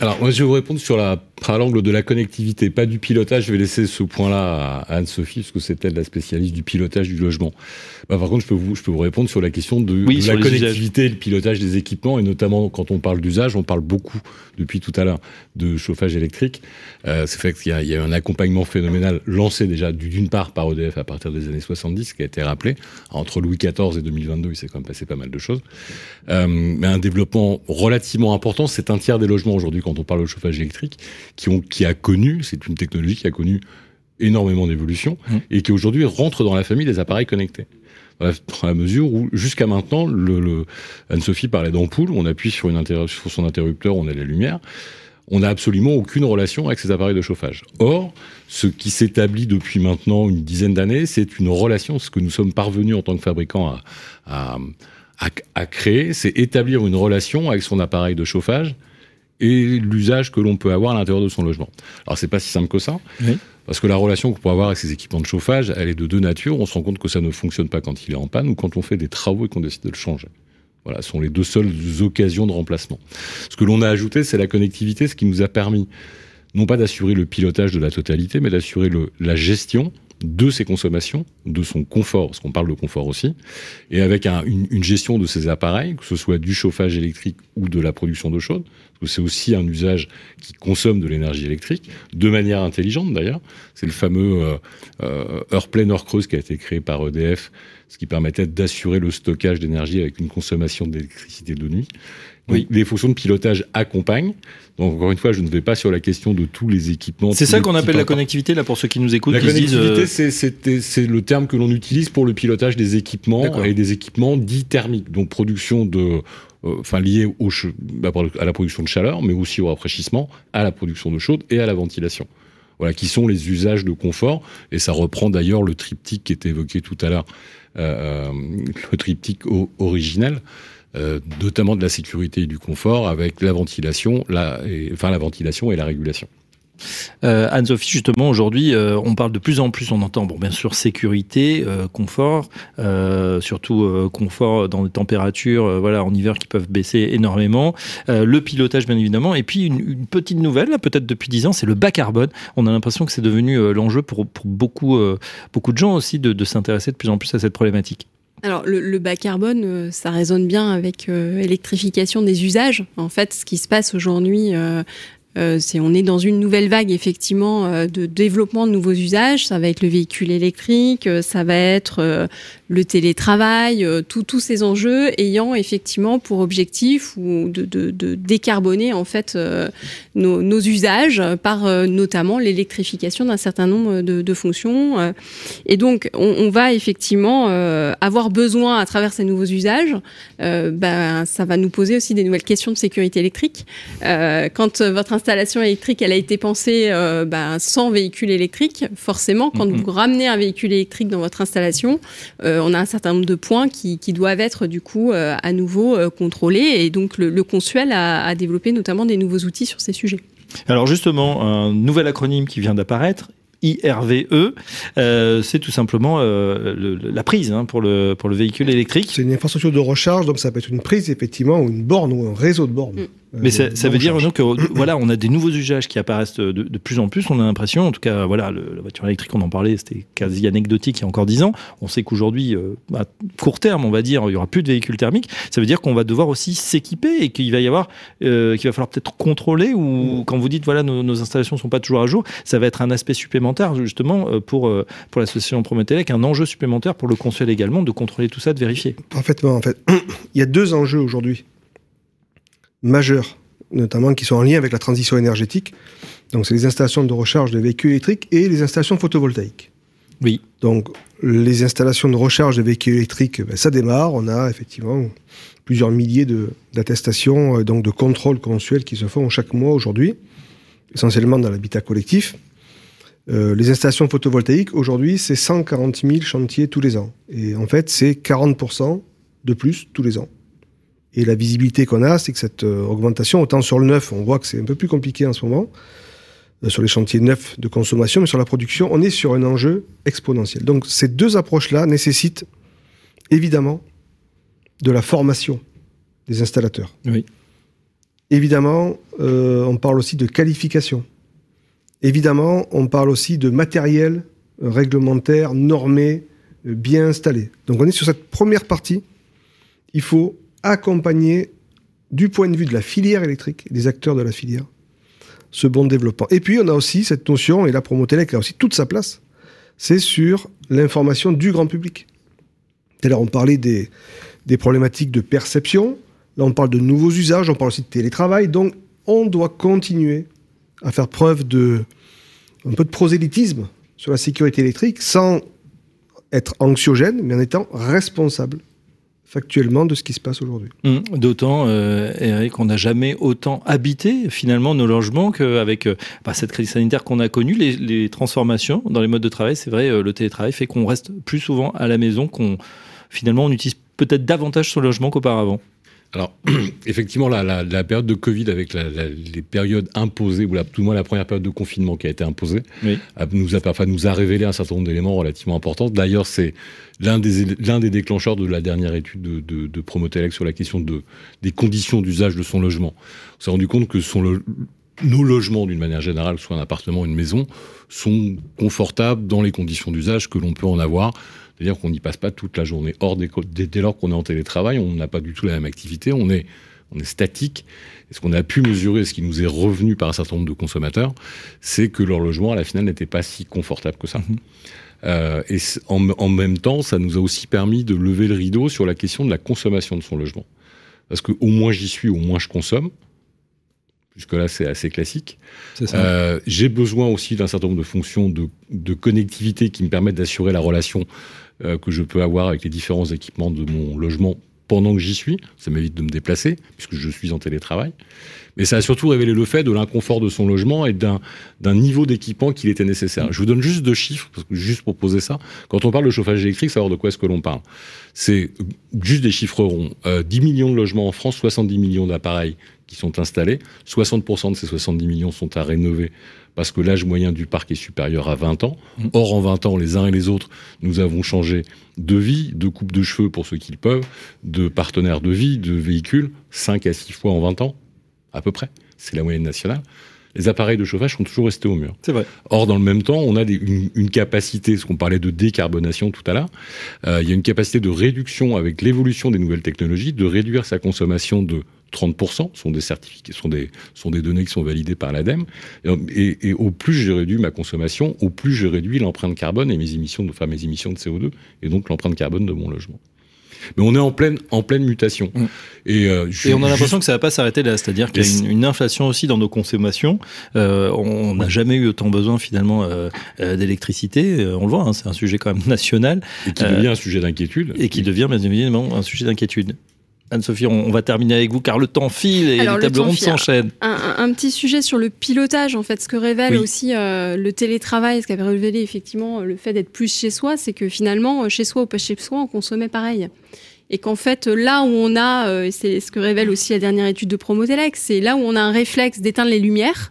Alors, moi, je vais vous répondre sur la, à l'angle de la connectivité, pas du pilotage. Je vais laisser ce point-là à Anne-Sophie, parce que c'est elle la spécialiste du pilotage du logement. Bah, par contre, je peux, vous, je peux vous répondre sur la question de, la connectivité et le pilotage des équipements, et notamment quand on parle d'usage, on parle beaucoup, depuis tout à l'heure, de chauffage électrique. Euh, c'est fait qu'il y, a, il y a un accompagnement phénoménal lancé déjà d'une part par EDF à partir des années 70, qui a été rappelé. Entre Louis XIV et 2022, il s'est quand même passé pas mal de choses. Euh, mais un développement relativement important, c'est un tiers des logements aujourd'hui quand on parle de chauffage électrique, qui, ont, qui a connu, c'est une technologie qui a connu énormément d'évolution mmh. et qui aujourd'hui rentre dans la famille des appareils connectés. Dans la, mesure où, jusqu'à maintenant, le, Anne-Sophie parlait d'ampoule, on appuie sur, une sur son interrupteur, on a la lumière. On n'a absolument aucune relation avec ces appareils de chauffage. Or, ce qui s'établit depuis maintenant une dizaine d'années, c'est une relation, ce que nous sommes parvenus en tant que fabricants à, à, à créer, c'est établir une relation avec son appareil de chauffage et l'usage que l'on peut avoir à l'intérieur de son logement. Alors c'est pas si simple que ça, parce que la relation qu'on peut avoir avec ces équipements de chauffage, elle est de deux natures. On se rend compte que ça ne fonctionne pas quand il est en panne ou quand on fait des travaux et qu'on décide de le changer. Voilà, ce sont les deux seules occasions de remplacement. Ce que l'on a ajouté, c'est la connectivité, ce qui nous a permis non pas d'assurer le pilotage de la totalité, mais d'assurer la gestion de ses consommations, de son confort, parce qu'on parle de confort aussi, et avec une, gestion de ces appareils, que ce soit du chauffage électrique ou de la production d'eau chaude, parce que c'est aussi un usage qui consomme de l'énergie électrique, de manière intelligente d'ailleurs. C'est le fameux euh, euh, heure pleine, heure creuse qui a été créé par EDF, ce qui permettait d'assurer le stockage d'énergie avec une consommation d'électricité de nuit. Oui. Les fonctions de pilotage accompagnent. Donc encore une fois, je ne vais pas sur la question de tous les équipements. C'est ça qu'on appelle la connectivité, là, pour ceux qui nous écoutent. La connectivité, euh, c'est le terme que l'on utilise pour le pilotage des équipements et des équipements dits thermiques, donc production de, euh, enfin liés au, à la production de chaleur, mais aussi au rafraîchissement, à la production de chaude et à la ventilation. Voilà, qui sont les usages de confort. Et ça reprend d'ailleurs le triptyque qui était évoqué tout à l'heure, euh, le triptyque originel. Euh, notamment de la sécurité et du confort, avec la ventilation, la, et, enfin la ventilation et la régulation. Euh, Anne-Sophie, justement, aujourd'hui, euh, on parle de plus en plus, on entend, bon, bien sûr, sécurité, confort, surtout confort dans des températures, voilà, en hiver qui peuvent baisser énormément, le pilotage, bien évidemment, et puis une, petite nouvelle, peut-être depuis 10 ans, c'est le bas carbone. On a l'impression que c'est devenu l'enjeu pour, pour beaucoup, beaucoup de gens aussi de s'intéresser de plus en plus à cette problématique. Alors le, bas carbone, euh, ça résonne bien avec l'électrification euh, des usages. En fait, ce qui se passe aujourd'hui, euh, c'est on est dans une nouvelle vague effectivement de développement de nouveaux usages. Ça va être le véhicule électrique, ça va être le télétravail, euh, tous ces enjeux ayant effectivement pour objectif de, décarboner en fait euh, nos, usages par euh, notamment l'électrification d'un certain nombre de, fonctions. et donc on, on va effectivement avoir besoin à travers ces nouveaux usages, ben, ça va nous poser aussi des nouvelles questions de sécurité électrique. quand votre installation électrique elle a été pensée ben, sans véhicule électrique, forcément quand vous ramenez un véhicule électrique dans votre installation, euh, on a un certain nombre de points qui, doivent être du coup euh, à nouveau euh, contrôlés et donc le, Consuel a, développé notamment des nouveaux outils sur ces sujets. Alors justement, un nouvel acronyme qui vient d'apparaître, IRVE, c'est tout simplement la prise hein, pour, le, pour le véhicule électrique. C'est une infrastructure de recharge, donc ça peut être une prise effectivement, ou une borne, ou un réseau de bornes. Mm. Mais ça, veut dire que voilà, on a des nouveaux usages qui apparaissent de, plus en plus. On a l'impression, en tout cas, voilà, la voiture électrique, on en parlait, c'était quasi anecdotique il y a encore dix ans. On sait qu'aujourd'hui, à court terme, on va dire, il y aura plus de véhicules thermiques. Ça veut dire qu'on va devoir aussi s'équiper et qu'il va y avoir, qu'il va falloir peut-être contrôler ou quand vous dites voilà, nos, nos installations sont pas toujours à jour, ça va être un aspect supplémentaire justement pour pour l'association Prometelec, un enjeu supplémentaire pour le consul également de contrôler tout ça, de vérifier. Parfaitement, en fait. Il y a deux enjeux aujourd'hui majeurs, notamment qui sont en lien avec la transition énergétique. Donc, c'est les installations de recharge de véhicules électriques et les installations photovoltaïques. Oui. Donc, les installations de recharge de véhicules électriques, ben, ça démarre. On a effectivement plusieurs milliers d'attestations, euh, donc de contrôles consuels qui se font chaque mois aujourd'hui, essentiellement dans l'habitat collectif. Euh, les installations photovoltaïques, aujourd'hui, c'est 140 000 chantiers tous les ans. Et en fait, c'est 40% de plus tous les ans. Et la visibilité qu'on a, c'est que cette euh, augmentation, autant sur le neuf, on voit que c'est un peu plus compliqué en ce moment, euh, sur les chantiers neufs de consommation, mais sur la production, on est sur un enjeu exponentiel. Donc ces deux approches-là nécessitent évidemment de la formation des installateurs. Oui. Évidemment, on parle aussi de qualification. Évidemment, on parle aussi de matériel réglementaire, normé, bien installé. Donc on est sur cette première partie. Il faut accompagner du point de vue de la filière électrique, des acteurs de la filière, ce bon développement. Et puis on a aussi cette notion, et la Promotelec a aussi toute sa place, c'est sur l'information du grand public. Là, on parlait des, des problématiques de perception, là on parle de nouveaux usages, on parle aussi de télétravail, donc on doit continuer à faire preuve de un peu de prosélytisme sur la sécurité électrique sans être anxiogène, mais en étant responsable factuellement de ce qui se passe aujourd'hui. Hum, d'autant, euh, Eric, qu'on n'a jamais autant habité finalement nos logements qu'avec euh, bah, cette crise sanitaire qu'on a connue, les, transformations dans les modes de travail. C'est vrai, euh, le télétravail fait qu'on reste plus souvent à la maison, qu'on finalement on utilise peut-être davantage son logement qu'auparavant. Alors, effectivement, la, la, période de Covid avec les périodes imposées, ou tout le moins la première période de confinement qui a été imposée, nous, a, enfin, nous a révélé un certain nombre d'éléments relativement importants. D'ailleurs, c'est l'un des, déclencheurs de la dernière étude de, de, de Promotelec sur la question de, des conditions d'usage de son logement. On s'est rendu compte que son nos logements, d'une manière générale, soit un appartement, une maison, sont confortables dans les conditions d'usage que l'on peut en avoir c'est-à-dire qu'on n'y passe pas toute la journée. Or, dès, dès lors qu'on est en télétravail, on n'a pas du tout la même activité, on est, on est statique. Et ce qu'on a pu mesurer, ce qui nous est revenu par un certain nombre de consommateurs, c'est que leur logement, à la finale, n'était pas si confortable que ça. Mhm. Euh, et en, en, même temps, ça nous a aussi permis de lever le rideau sur la question de la consommation de son logement. Parce que au moins j'y suis, au moins je consomme. Jusque-là, c'est assez classique. Euh, J'ai besoin aussi d'un certain nombre de fonctions de, de, connectivité qui me permettent d'assurer la relation que je peux avoir avec les différents équipements de mon logement pendant que j'y suis. Ça m'évite de me déplacer, puisque je suis en télétravail. Mais ça a surtout révélé le fait de l'inconfort de son logement et d'un niveau d'équipement qu'il était nécessaire. Je vous donne juste deux chiffres, juste pour poser ça. Quand on parle de chauffage électrique, savoir de quoi est-ce que l'on parle? C'est juste des chiffres ronds. 10 euh, millions de logements en France, 70 millions d'appareils qui sont installés. 60% de ces 70 millions sont à rénover parce que l'âge moyen du parc est supérieur à 20 ans. Mmh. Or, en 20 ans, les uns et les autres, nous avons changé de vie, de coupe de cheveux pour ceux qui le peuvent, de partenaires de vie, de véhicules, 5 à 6 fois en 20 ans, à peu près. C'est la moyenne nationale. Les appareils de chauffage sont toujours restés au mur. C'est vrai. Or, dans le même temps, on a une, capacité, ce qu'on parlait de décarbonation tout à l'heure, euh, il y a une capacité de réduction avec l'évolution des nouvelles technologies, de réduire sa consommation de 30% sont des certificats, sont des, sont des données qui sont validées par l'ADEME. Et, au plus j'ai réduit ma consommation, au plus j'ai réduit l'empreinte carbone et mes émissions, de, enfin mes émissions de CO2 et donc l'empreinte carbone de mon logement. Mais on est en pleine, en pleine mutation. Mm. Et, euh, on a l'impression que ça va pas s'arrêter là. C'est-à-dire qu'il y a une, inflation aussi dans nos consommations. Euh, on n'a jamais eu autant besoin finalement euh, d'électricité. on le voit, hein, c'est un sujet quand même national. Et qui devient un sujet d'inquiétude. Et qui devient bien évidemment un sujet d'inquiétude. Anne-Sophie, on, va terminer avec vous car le temps file et les tables rondes s'enchaînent. Un, petit sujet sur le pilotage, en fait, ce que révèle aussi euh, le télétravail, ce qu'avait révélé effectivement le fait d'être plus chez soi, c'est que finalement, euh, chez soi ou pas chez soi, on consommait pareil. Et qu'en fait, là où on a, euh, c'est ce que révèle aussi la dernière étude de Promotelec, c'est là où on a un réflexe d'éteindre les lumières,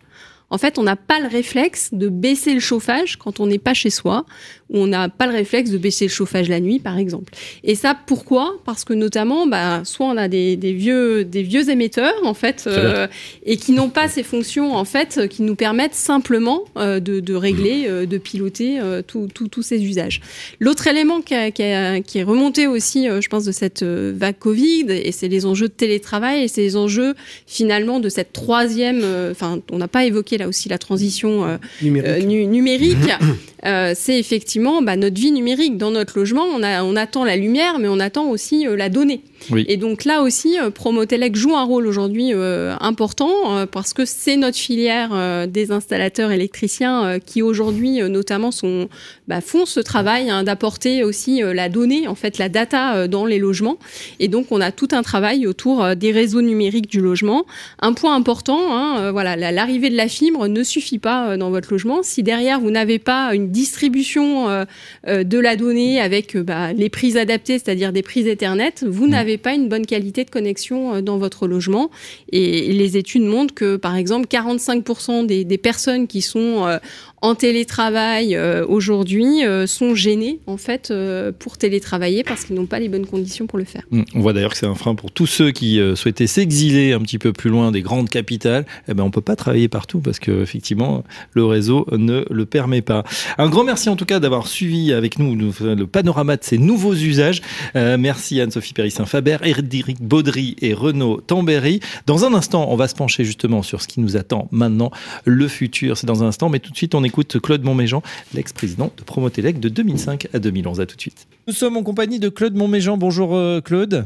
en fait, on n'a pas le réflexe de baisser le chauffage quand on n'est pas chez soi, on n'a pas le réflexe de baisser le chauffage la nuit, par exemple. Et ça, pourquoi? Parce que notamment, bah, soit on a des, vieux, des vieux émetteurs, en fait, euh, et qui n'ont pas ces fonctions, en fait, qui nous permettent simplement euh, de, régler, euh, de piloter tous ces usages. L'autre élément qui, qui, est remonté aussi, je pense, de cette vague Covid, et c'est les enjeux de télétravail, et c'est les enjeux, finalement, de cette troisième, enfin, on n'a pas évoqué là aussi la transition euh, numérique, euh, euh, c'est effectivement bah, notre vie numérique. Dans notre logement, on, attend la lumière, mais on attend aussi la donnée. Et donc là aussi, euh, Promotelec joue un rôle aujourd'hui euh, important euh, parce que c'est notre filière des installateurs électriciens qui aujourd'hui notamment sont, bah, font ce travail hein, d'apporter aussi la donnée, en fait la data dans les logements. Et donc on a tout un travail autour des réseaux numériques du logement. Un point important, hein, voilà, l'arrivée de la fibre ne suffit pas dans votre logement. Si derrière vous n'avez pas une distribution de la donnée avec bah, les prises adaptées, c'est-à-dire des prises Ethernet, vous mmh. N'avez pas une bonne qualité de connexion euh, dans votre logement. Et les études montrent que, par exemple, 45% des, des, personnes qui sont euh, en télétravail euh, aujourd'hui euh, sont gênés en fait euh, pour télétravailler parce qu'ils n'ont pas les bonnes conditions pour le faire. Mmh. On voit d'ailleurs que c'est un frein pour tous ceux qui souhaitaient s'exiler un petit peu plus loin des grandes capitales. Eh ben on peut pas travailler partout parce que effectivement le réseau ne le permet pas. Un grand merci en tout cas d'avoir suivi avec nous le panorama de ces nouveaux usages. merci Anne-Sophie Périssin-Faber, Eric Baudry et Renaud Tambéry. Dans un instant, on va se pencher justement sur ce qui nous attend maintenant, le futur. C'est dans un instant, mais tout de suite on écoute Claude Montméjean, l'ex-président de Promotelec de 2005 à 2011. À tout de suite. Nous sommes en compagnie de Claude Montméjean. Bonjour euh, Claude.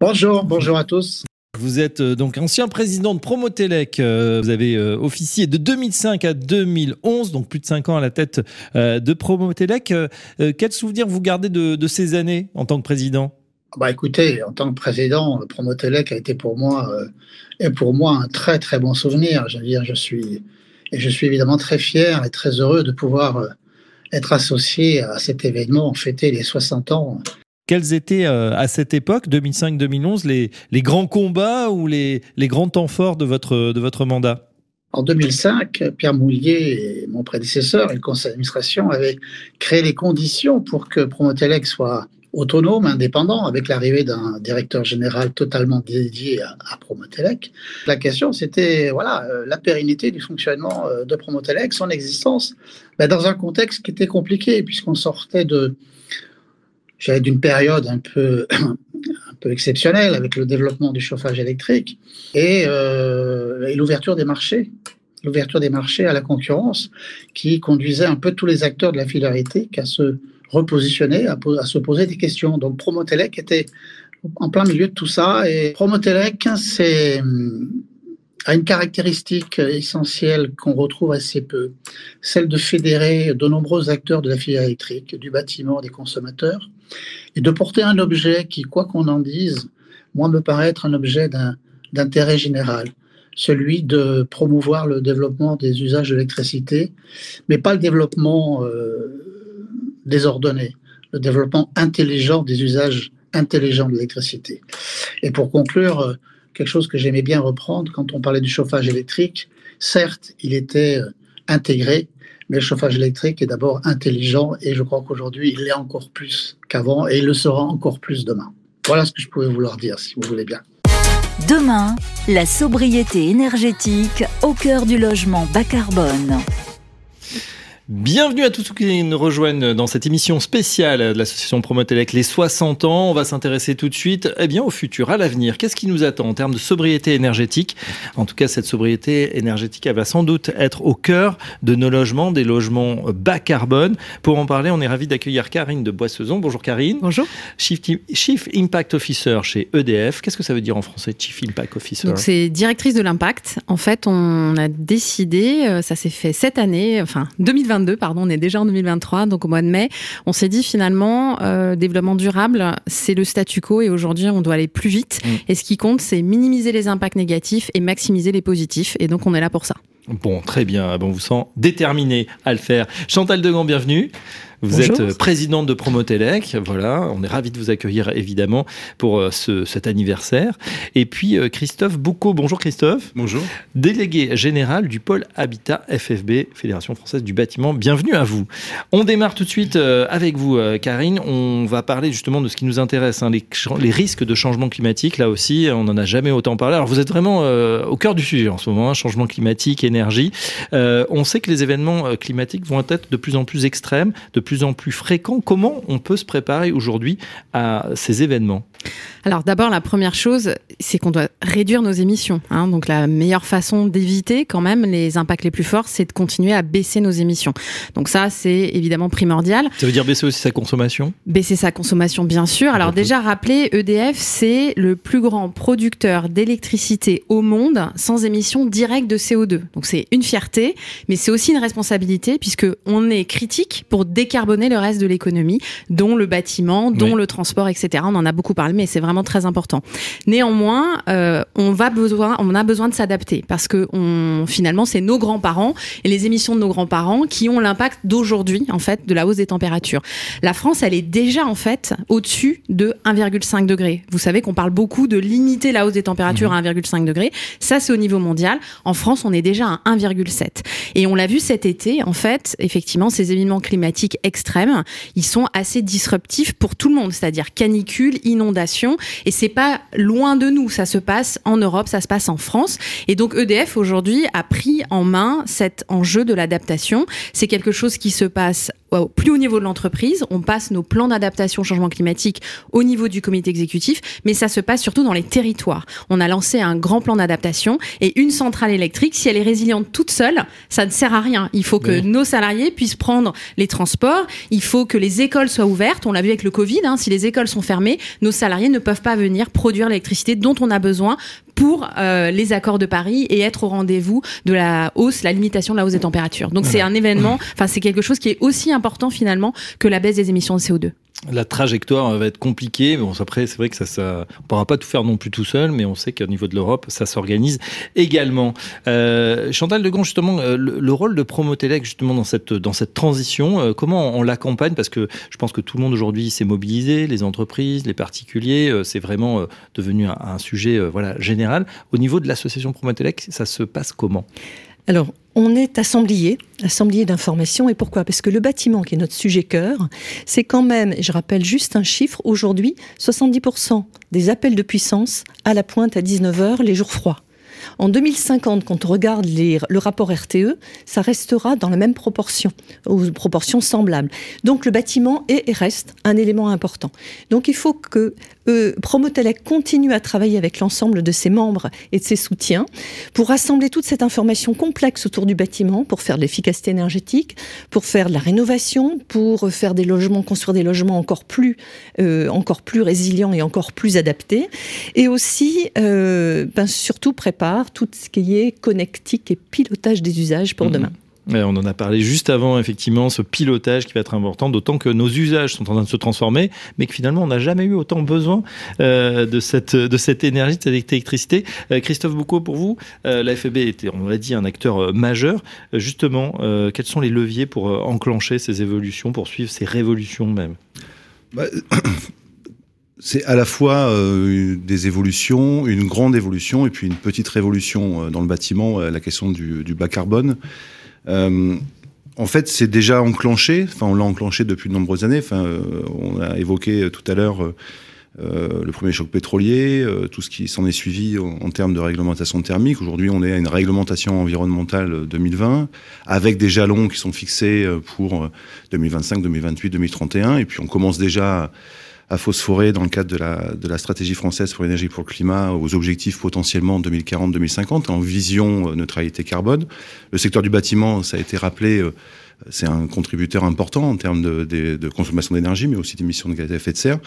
Bonjour, bonjour à tous. Vous êtes euh, donc ancien président de Promotelec. Euh, vous avez officié de 2005 à 2011, donc plus de 5 ans à la tête de Promotelec. Quel souvenir vous gardez de, ces années en tant que président? Bah écoutez, en tant que président, Promotelec a été pour moi et pour moi un très très bon souvenir. Je veux dire, je suis et je suis évidemment très fier et très heureux de pouvoir euh, être associé à cet événement, fêter les 60 ans. Quels étaient euh, à cette époque, 2005-2011, les, les, grands combats ou les, les, grands temps forts de votre, de votre mandat? En 2005, Pierre Mouillet, mon prédécesseur, et le conseil d'administration avaient créé les conditions pour que Promotelec soit autonome, indépendant, avec l'arrivée d'un directeur général totalement dédié à, Promotelec. La question, c'était voilà euh, la pérennité du fonctionnement euh, de Promotelec, son existence, ben, dans un contexte qui était compliqué, puisqu'on sortait de d'une période un peu, exceptionnelle avec le développement du chauffage électrique et, euh, et l'ouverture des marchés l'ouverture des marchés à la concurrence qui conduisait un peu tous les acteurs de la filière électrique à se repositionner, à, se poser des questions. Donc Promotelec était en plein milieu de tout ça. Et Promotelec, c'est a une caractéristique essentielle qu'on retrouve assez peu, celle de fédérer de nombreux acteurs de la filière électrique, du bâtiment, des consommateurs, et de porter un objet qui, quoi qu'on en dise, moi me paraît être un objet d'intérêt général, celui de promouvoir le développement des usages de l'électricité, mais pas le développement euh, désordonné, le développement intelligent des usages intelligents de l'électricité. Et pour conclure, euh, quelque chose que j'aimais bien reprendre quand on parlait du chauffage électrique, certes, il était euh, intégré, mais le chauffage électrique est d'abord intelligent et je crois qu'aujourd'hui, il l'est encore plus qu'avant et il le sera encore plus demain. Voilà ce que je pouvais vouloir dire, si vous voulez bien. Demain, la sobriété énergétique au cœur du logement bas carbone. Bienvenue à tous ceux qui nous rejoignent dans cette émission spéciale de l'association Promotelec les 60 ans. On va s'intéresser tout de suite eh bien, au futur, à l'avenir. Qu'est-ce qui nous attend en termes de sobriété énergétique? En tout cas, cette sobriété énergétique, elle va sans doute être au cœur de nos logements, des logements bas carbone. Pour en parler, on est ravi d'accueillir Karine de Boissezon. Bonjour Karine. Bonjour. Chief, Chief Impact Officer chez EDF. Qu'est-ce que ça veut dire en français, Chief Impact Officer? Donc c'est directrice de l'impact. En fait, on a décidé, euh, ça s'est fait cette année, enfin 2020 pardon, on est déjà en 2023, donc au mois de mai, on s'est dit finalement, euh, développement durable, c'est le statu quo et aujourd'hui on doit aller plus vite. Mm. Et ce qui compte, c'est minimiser les impacts négatifs et maximiser les positifs. Et donc on est là pour ça. Bon, très bien. Bon, on vous sent déterminé à le faire. Chantal Degand, bienvenue. Vous êtes présidente de Promotelec. Voilà, on est ravi de vous accueillir évidemment pour ce, cet anniversaire. Et puis Christophe Boucaud. Bonjour Christophe. Bonjour. Délégué général du pôle Habitat FFB, Fédération française du bâtiment. Bienvenue à vous. On démarre tout de suite avec vous, Karine. On va parler justement de ce qui nous intéresse, hein, les, les, risques de changement climatique. Là aussi, on n'en a jamais autant parlé. Alors vous êtes vraiment au cœur du sujet en ce moment, hein, changement climatique, énergie. on sait que les événements climatiques vont être de plus en plus extrêmes, de plus en plus fréquents. Comment on peut se préparer aujourd'hui à ces événements? Alors d'abord, la première chose, c'est qu'on doit réduire nos émissions. Hein. Donc la meilleure façon d'éviter quand même les impacts les plus forts, c'est de continuer à baisser nos émissions. Donc ça, c'est évidemment primordial. Ça veut dire baisser aussi sa consommation? Baisser sa consommation, bien sûr. Alors déjà, rappelez, EDF, c'est le plus grand producteur d'électricité au monde sans émissions directes de CO2. Donc c'est une fierté, mais c'est aussi une responsabilité puisque on est critique pour décarboner le reste de l'économie, dont le bâtiment, dont le transport, etc. On en a beaucoup parlé, mais c'est vraiment très important. Néanmoins, euh, on va besoin, on a besoin de s'adapter parce que on, finalement, c'est nos grands-parents et les émissions de nos grands-parents qui ont l'impact d'aujourd'hui, en fait, de la hausse des températures. La France, elle est déjà en fait au-dessus de 1,5 degré. Vous savez qu'on parle beaucoup de limiter la hausse des températures à 1,5 degré. Ça, c'est au niveau mondial. En France, on est déjà à 1,7. Et on l'a vu cet été, en fait, effectivement, ces événements climatiques extrêmes, ils sont assez disruptifs pour tout le monde, c'est-à-dire canicule, inondation, et c'est pas loin de nous. Ça se passe en Europe, ça se passe en France. Et donc EDF aujourd'hui a pris en main cet enjeu de l'adaptation. C'est quelque chose qui se passe au plus haut niveau de l'entreprise. On passe nos plans d'adaptation au changement climatique au niveau du comité exécutif, mais ça se passe surtout dans les territoires. On a lancé un grand plan d'adaptation et une centrale électrique, si elle est résiliente toute seule, ça ne sert à rien. Il faut que nos salariés puissent prendre les transports, il faut que les écoles soient ouvertes. On l'a vu avec le Covid, hein, si les écoles sont fermées, nos salariés ne peuvent pas venir produire l'électricité dont on a besoin pour euh, les accords de Paris et être au rendez-vous de la hausse, la limitation de la hausse des températures. Donc c'est un événement, enfin c'est quelque chose qui est aussi important finalement que la baisse des émissions de CO2 la trajectoire va être compliquée. Bon, après, c'est vrai que ça, ça, on pourra pas tout faire non plus tout seul, mais on sait qu'au niveau de l'Europe, ça s'organise également. Euh, Chantal Degon, justement, euh, le, rôle de Promotelec, justement, dans cette, dans cette transition, euh, comment on l'accompagne? Parce que je pense que tout le monde aujourd'hui s'est mobilisé, les entreprises, les particuliers, c'est vraiment devenu un, un sujet voilà, général. Au niveau de l'association Promotelec, ça se passe comment? Alors, on est assemblier, assemblier d'information. Et pourquoi? Parce que le bâtiment, qui est notre sujet cœur, c'est quand même, je rappelle juste un chiffre, aujourd'hui, 70% des appels de puissance à la pointe à 19h les jours froids. En 2050, quand on regarde le rapport RTE, ça restera dans la même proportion, aux proportions semblables. Donc le bâtiment est et reste un élément important. Donc il faut que euh, Promotelec continue à travailler avec l'ensemble de ses membres et de ses soutiens pour rassembler toute cette information complexe autour du bâtiment, pour faire de l'efficacité énergétique, pour faire de la rénovation, pour faire des logements, construire des logements encore plus, euh, encore plus résilients et encore plus adaptés, et aussi euh, ben, surtout tout ce qui est connectique et pilotage des usages pour mhm. demain on en a parlé juste avant, effectivement, ce pilotage qui va être important, d'autant que nos usages sont en train de se transformer, mais que finalement, on n'a jamais eu autant besoin euh, de, cette, de cette énergie, de cette électricité. Euh, Christophe Boucaud, pour vous, euh, la FEB était, on l'a dit, un acteur majeur. justement, quels sont les leviers pour enclencher ces évolutions, pour suivre ces révolutions même? Bah, C'est à la fois des évolutions, une grande évolution, et puis une petite révolution dans le bâtiment, la question du, du bas carbone. Euh, en fait, c'est déjà enclenché. Enfin, on l'a enclenché depuis de nombreuses années. Enfin, euh, on a évoqué tout à l'heure euh, le premier choc pétrolier, tout ce qui s'en est suivi en, termes de réglementation thermique. Aujourd'hui, on est à une réglementation environnementale 2020 avec des jalons qui sont fixés pour 2025, 2028, 2031. Et puis, on commence déjà à phosphorer dans le cadre de la, de la stratégie française pour l'énergie pour le climat aux objectifs potentiellement 2040-2050 en vision euh, neutralité carbone. Le secteur du bâtiment, ça a été rappelé, euh, c'est un contributeur important en termes de, de, consommation d'énergie, mais aussi d'émissions de gaz à effet de serre.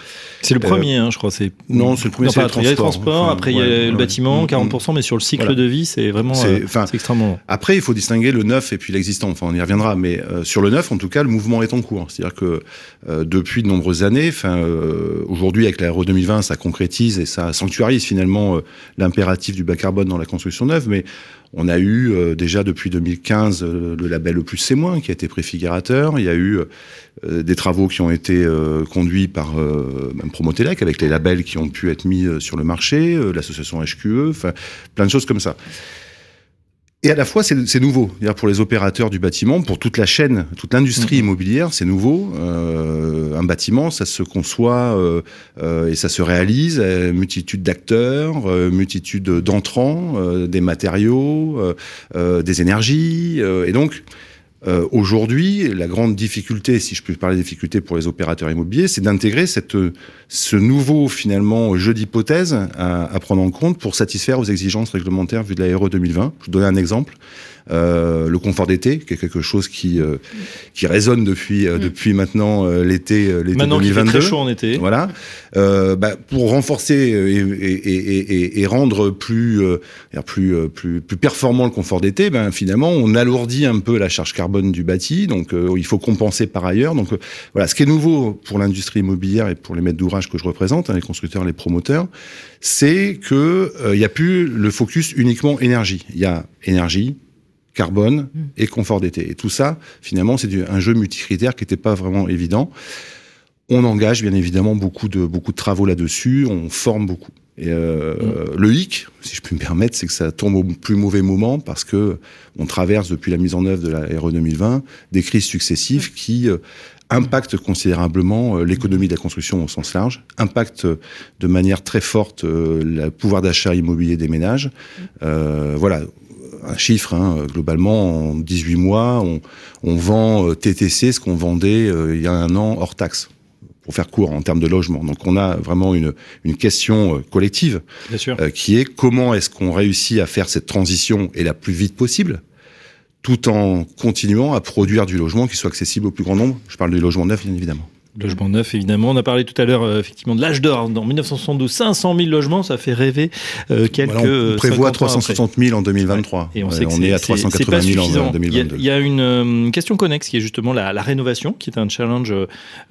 C'est le premier, hein, je crois. C'est non, c'est le premier. c'est le transport. Il y a les transports, après il y a le bâtiment, 40%, mais sur le cycle de vie, c'est vraiment c'est, euh, extrêmement. Après, il faut distinguer le neuf et puis l'existant. Enfin, on y reviendra, mais euh, sur le neuf, en tout cas, le mouvement est en cours. C'est-à-dire que euh, depuis de nombreuses années, enfin, aujourd'hui avec la RE 2020, ça concrétise et ça sanctuarise finalement l'impératif du bas carbone dans la construction neuve, mais On a eu euh, déjà depuis 2015 euh, le label Le Plus C'est Moins qui a été préfigurateur. Il y a eu euh, des travaux qui ont été conduits par même Promotelec avec les labels qui ont pu être mis sur le marché, l'association HQE, plein de choses comme ça. Et à la fois, c'est nouveau. Pour les opérateurs du bâtiment, pour toute la chaîne, toute l'industrie mhm. immobilière, c'est nouveau. Euh, un bâtiment, ça se conçoit euh, euh, et ça se réalise. multitude d'acteurs, multitude d'entrants, des matériaux, des énergies. et donc, euh, aujourd'hui, la grande difficulté, si je peux parler de difficulté pour les opérateurs immobiliers, c'est d'intégrer ce nouveau finalement jeu d'hypothèses à, à, prendre en compte pour satisfaire aux exigences réglementaires vues de la RE 2020. Je vous donne un exemple. Euh, le confort d'été, qui est quelque chose qui euh, qui résonne depuis euh, mm. depuis maintenant l'été l'été 2022. très chaud en été. Voilà. Bah, pour renforcer et, et, et, et rendre plus plus plus plus performant le confort d'été, ben finalement on alourdit un peu la charge carbone du bâti, donc il faut compenser par ailleurs. Donc voilà, ce qui est nouveau pour l'industrie immobilière et pour les maîtres d'ouvrage que je représente, hein, les constructeurs, les promoteurs, c'est que il n'y a plus le focus uniquement énergie. Il y a énergie, carbone mm. et confort d'été. Et tout ça, finalement, c'est un jeu multicritère qui n'était pas vraiment évident. On engage bien évidemment beaucoup de, beaucoup de travaux là-dessus, on forme beaucoup. Et euh, mm. le hic, si je puis me permettre, c'est que ça tombe au plus mauvais moment parce que on traverse depuis la mise en œuvre de la RE 2020 des crises successives mm. qui euh, impactent considérablement euh, l'économie de la construction au sens large, impactent de manière très forte le pouvoir d'achat immobilier des ménages. voilà, un chiffre, hein, globalement, en 18 mois, on, vend euh, TTC ce qu'on vendait euh, il y a un an hors taxe pour faire court en termes de logement. Donc on a vraiment une, une question euh, collective qui est comment est-ce qu'on réussit à faire cette transition et la plus vite possible tout en continuant à produire du logement qui soit accessible au plus grand nombre. Je parle du logement neuf, bien évidemment. Logement neuf, évidemment. On a parlé tout à l'heure, euh, effectivement, de l'âge d'or. En 1972, 500 000 logements, ça fait rêver euh, quelques. Voilà, on prévoit 360 000 en 2023. Et on, sait on est, à 380 000 en 2022. Il y a, une euh, question connexe qui est justement la, la, rénovation, qui est un challenge.